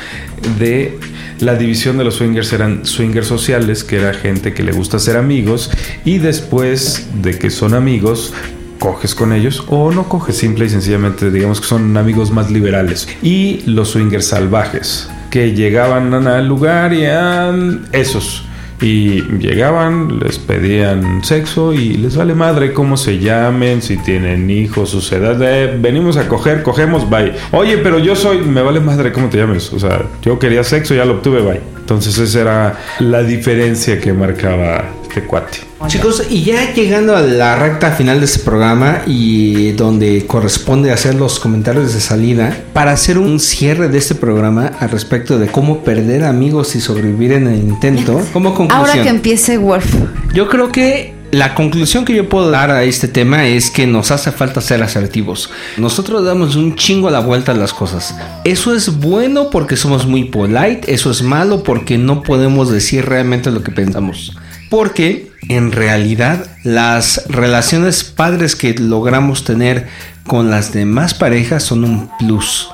de la división de los swingers eran swingers sociales, que era gente que le gusta ser amigos, y después de que son amigos, coges con ellos o no coges, simple y sencillamente digamos que son amigos más liberales. Y los swingers salvajes, que llegaban al lugar y eran esos. Y llegaban, les pedían sexo y les vale madre cómo se llamen, si tienen hijos, sus edades. venimos a coger, cogemos, bye. Oye, pero yo soy, me vale madre cómo te llames. O sea, yo quería sexo, ya lo obtuve, bye. Entonces esa era la diferencia que marcaba este cuate. Chicos, y ya llegando a la recta final de este programa y donde corresponde hacer los comentarios de salida, para hacer un cierre de este programa al respecto de cómo perder amigos y sobrevivir en el intento, como conclusión. Ahora que empiece Wolf. Yo creo que la conclusión que yo puedo dar a este tema es que nos hace falta ser asertivos. Nosotros damos un chingo a la vuelta a las cosas. Eso es bueno porque somos muy polite, eso es malo porque no podemos decir realmente lo que pensamos. Porque en realidad las relaciones padres que logramos tener con las demás parejas son un plus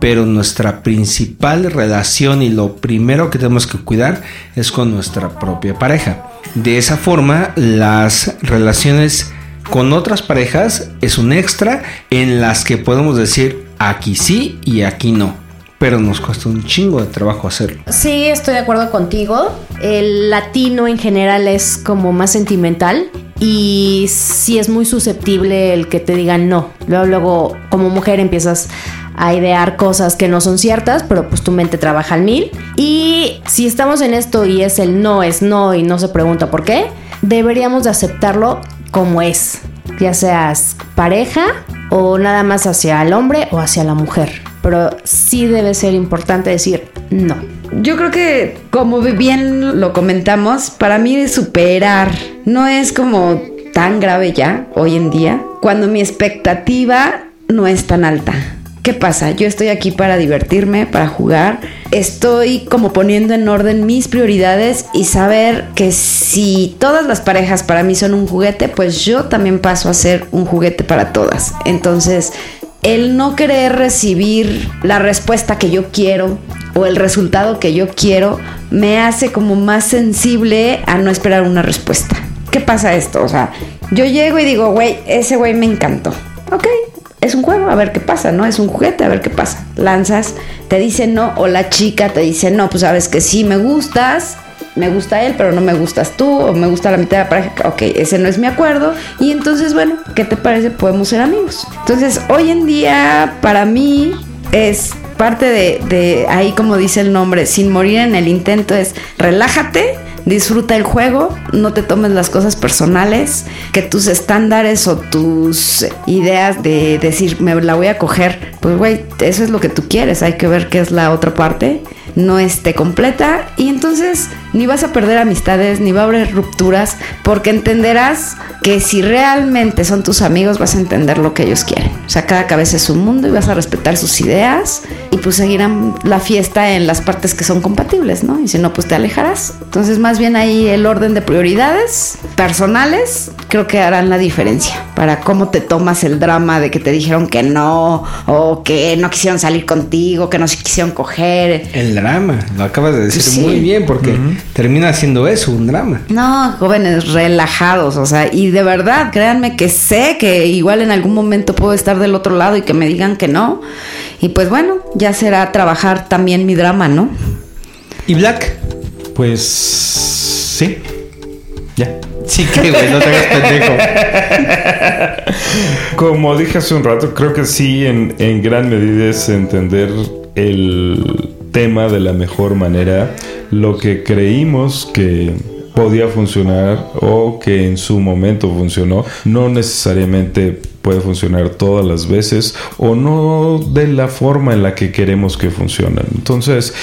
pero nuestra principal relación y lo primero que tenemos que cuidar es con nuestra propia pareja. De esa forma, las relaciones con otras parejas es un extra en las que podemos decir aquí sí y aquí no. Pero nos cuesta un chingo de trabajo hacerlo. Sí, estoy de acuerdo contigo. El latino en general es como más sentimental y sí es muy susceptible el que te digan no. Luego, luego como mujer empiezas a idear cosas que no son ciertas, pero pues tu mente trabaja al mil. Y si estamos en esto y es el no es no y no se pregunta por qué, deberíamos de aceptarlo como es, ya seas pareja o nada más hacia el hombre o hacia la mujer. Pero sí debe ser importante decir no. Yo creo que, como bien lo comentamos, para mí superar no es como tan grave ya hoy en día, cuando mi expectativa no es tan alta. ¿Qué pasa? Yo estoy aquí para divertirme, para jugar. Estoy como poniendo en orden mis prioridades y saber que si todas las parejas para mí son un juguete, pues yo también paso a ser un juguete para todas. Entonces, el no querer recibir la respuesta que yo quiero o el resultado que yo quiero me hace como más sensible a no esperar una respuesta. ¿Qué pasa esto? O sea, yo llego y digo, güey, ese güey me encantó. Ok, es un juego, a ver qué pasa, ¿no? Es un juguete, a ver qué pasa. Lanzas, te dice no, o la chica te dice no, pues sabes que sí me gustas, me gusta él, pero no me gustas tú, o me gusta la mitad de la pareja, ok, ese no es mi acuerdo, y entonces, bueno, ¿qué te parece? Podemos ser amigos. Entonces, hoy en día, para mí, es parte de, de ahí, como dice el nombre, sin morir en el intento, es relájate disfruta el juego, no te tomes las cosas personales, que tus estándares o tus ideas de decir me la voy a coger, pues güey, eso es lo que tú quieres, hay que ver qué es la otra parte no esté completa y entonces ni vas a perder amistades, ni va a haber rupturas, porque entenderás que si realmente son tus amigos vas a entender lo que ellos quieren. O sea, cada cabeza es un mundo y vas a respetar sus ideas y pues seguirán la fiesta en las partes que son compatibles, ¿no? Y si no, pues te alejarás. Entonces, más bien ahí el orden de prioridades personales creo que harán la diferencia para cómo te tomas el drama de que te dijeron que no o que no quisieron salir contigo, que no se quisieron coger. El drama, lo acabas de decir muy bien porque termina siendo eso, un drama. No, jóvenes relajados, o sea, y de verdad, créanme que sé que igual en algún momento puedo estar del otro lado y que me digan que no. Y pues bueno, ya será trabajar también mi drama, ¿no? ¿Y Black? Pues sí. Ya. Sí que, güey, no te hagas pendejo. Como dije hace un rato, creo que sí, en, en gran medida es entender el tema de la mejor manera, lo que creímos que podía funcionar o que en su momento funcionó, no necesariamente puede funcionar todas las veces o no de la forma en la que queremos que funcionen. Entonces,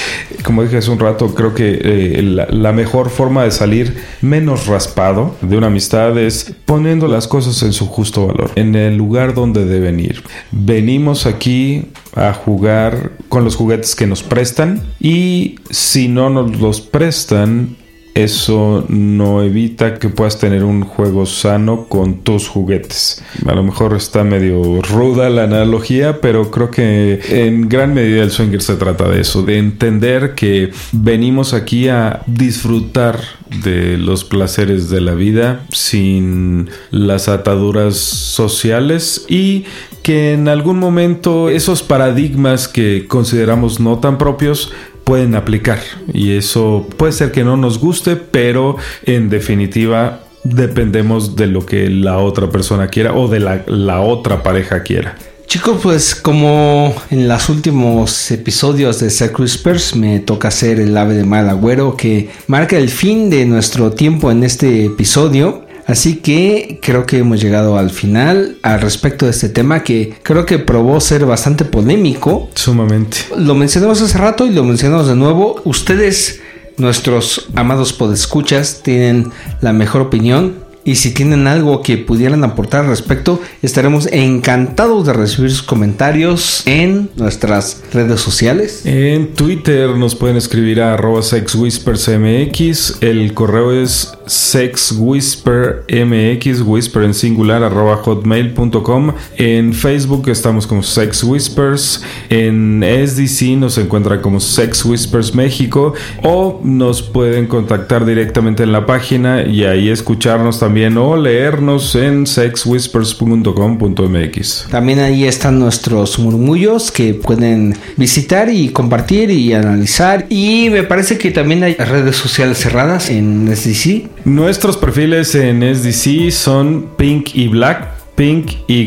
como dije hace un rato, creo que eh, la, la, mejor forma de salir menos raspado de una amistad es poniendo las cosas en su justo valor, en el lugar donde deben ir. Venimos aquí a jugar con los juguetes que nos prestan y si no nos los prestan, eso no evita que puedas tener un juego sano con tus juguetes. A lo mejor está medio ruda la analogía, pero creo que en gran medida el swinger se trata de eso, de entender que venimos aquí a disfrutar de los placeres de la vida sin las ataduras sociales y que en algún momento esos paradigmas que consideramos no tan propios pueden aplicar y eso puede ser que no nos guste, pero en definitiva dependemos de lo que la otra persona quiera o de la, la otra pareja quiera. Chicos, pues como en los últimos episodios de Sex Whispers me toca ser el ave de mal agüero que marca el fin de nuestro tiempo en este episodio. Así que creo que hemos llegado al final al respecto de este tema que creo que probó ser bastante polémico. Sumamente. Lo mencionamos hace rato y lo mencionamos de nuevo. Ustedes, nuestros amados podescuchas, tienen la mejor opinión. Y si tienen algo que pudieran aportar al respecto, estaremos encantados de recibir sus comentarios en nuestras redes sociales. En Twitter nos pueden escribir a arroba sexwhispersmx. El correo es sexwhispermx, whisper en singular, arroba hotmail.com. En Facebook estamos como Sex Whispers. En SDC nos encuentran como Sex Whispers México. O nos pueden contactar directamente en la página y ahí escucharnos también también o leernos en sexwhispers.com.mx. También ahí están nuestros murmullos que pueden visitar y compartir y analizar. Y me parece que también hay redes sociales cerradas en SDC. Nuestros perfiles en SDC son Pink y Black. Pink y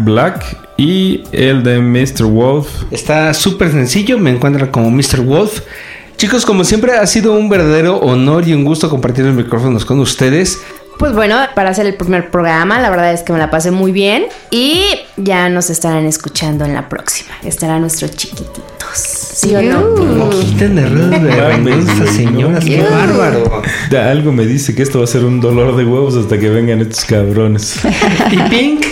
Black y el de Mr. Wolf. Está súper sencillo, me encuentran como Mr. Wolf. Chicos, como siempre ha sido un verdadero honor y un gusto compartir los micrófonos con ustedes. Pues bueno, para hacer el primer programa, la verdad es que me la pasé muy bien y ya nos estarán escuchando en la próxima. Estarán nuestros chiquititos. ¿Sí o no? Como quitan de de vergüenza, señoras, qué bárbaro. Algo me dice que esto va a ser un dolor de huevos hasta que vengan estos cabrones. y Pink.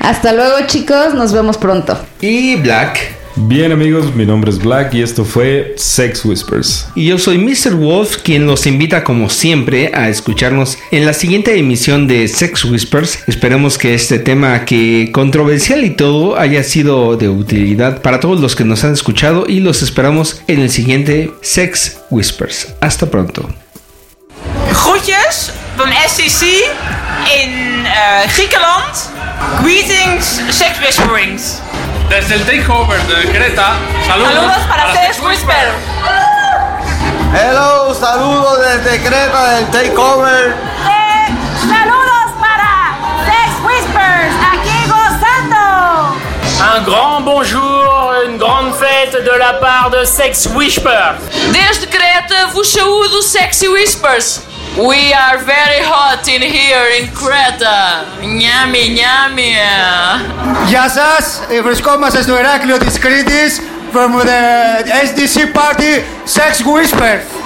Hasta luego, chicos. Nos vemos pronto. Y Black. Bien amigos, mi nombre es Black y esto fue Sex Whispers. Y yo soy Mr. Wolf, quien los invita como siempre a escucharnos en la siguiente emisión de Sex Whispers. Esperemos que este tema que controversial y todo haya sido de utilidad para todos los que nos han escuchado y los esperamos en el siguiente Sex Whispers. Hasta pronto. Groetjes van SCC in uh, Griekenland. Greetings, Sex Whisperings. Desde el takeover de Creta, saludos, saludos para, Sex Whisper. Hello, saludos desde Creta del takeover. Eh, saludos para Sex Whispers, aquí gozando. Un grand bonjour, une grande fête de la part de Sex Whispers. Desde Creta vos saúdo Sexy Whispers. We are very hot in here in Creta. Nyami, nyami. Γεια σας, βρισκόμαστε στο Ηράκλειο της Κρήτης from the SDC party Sex Whispers.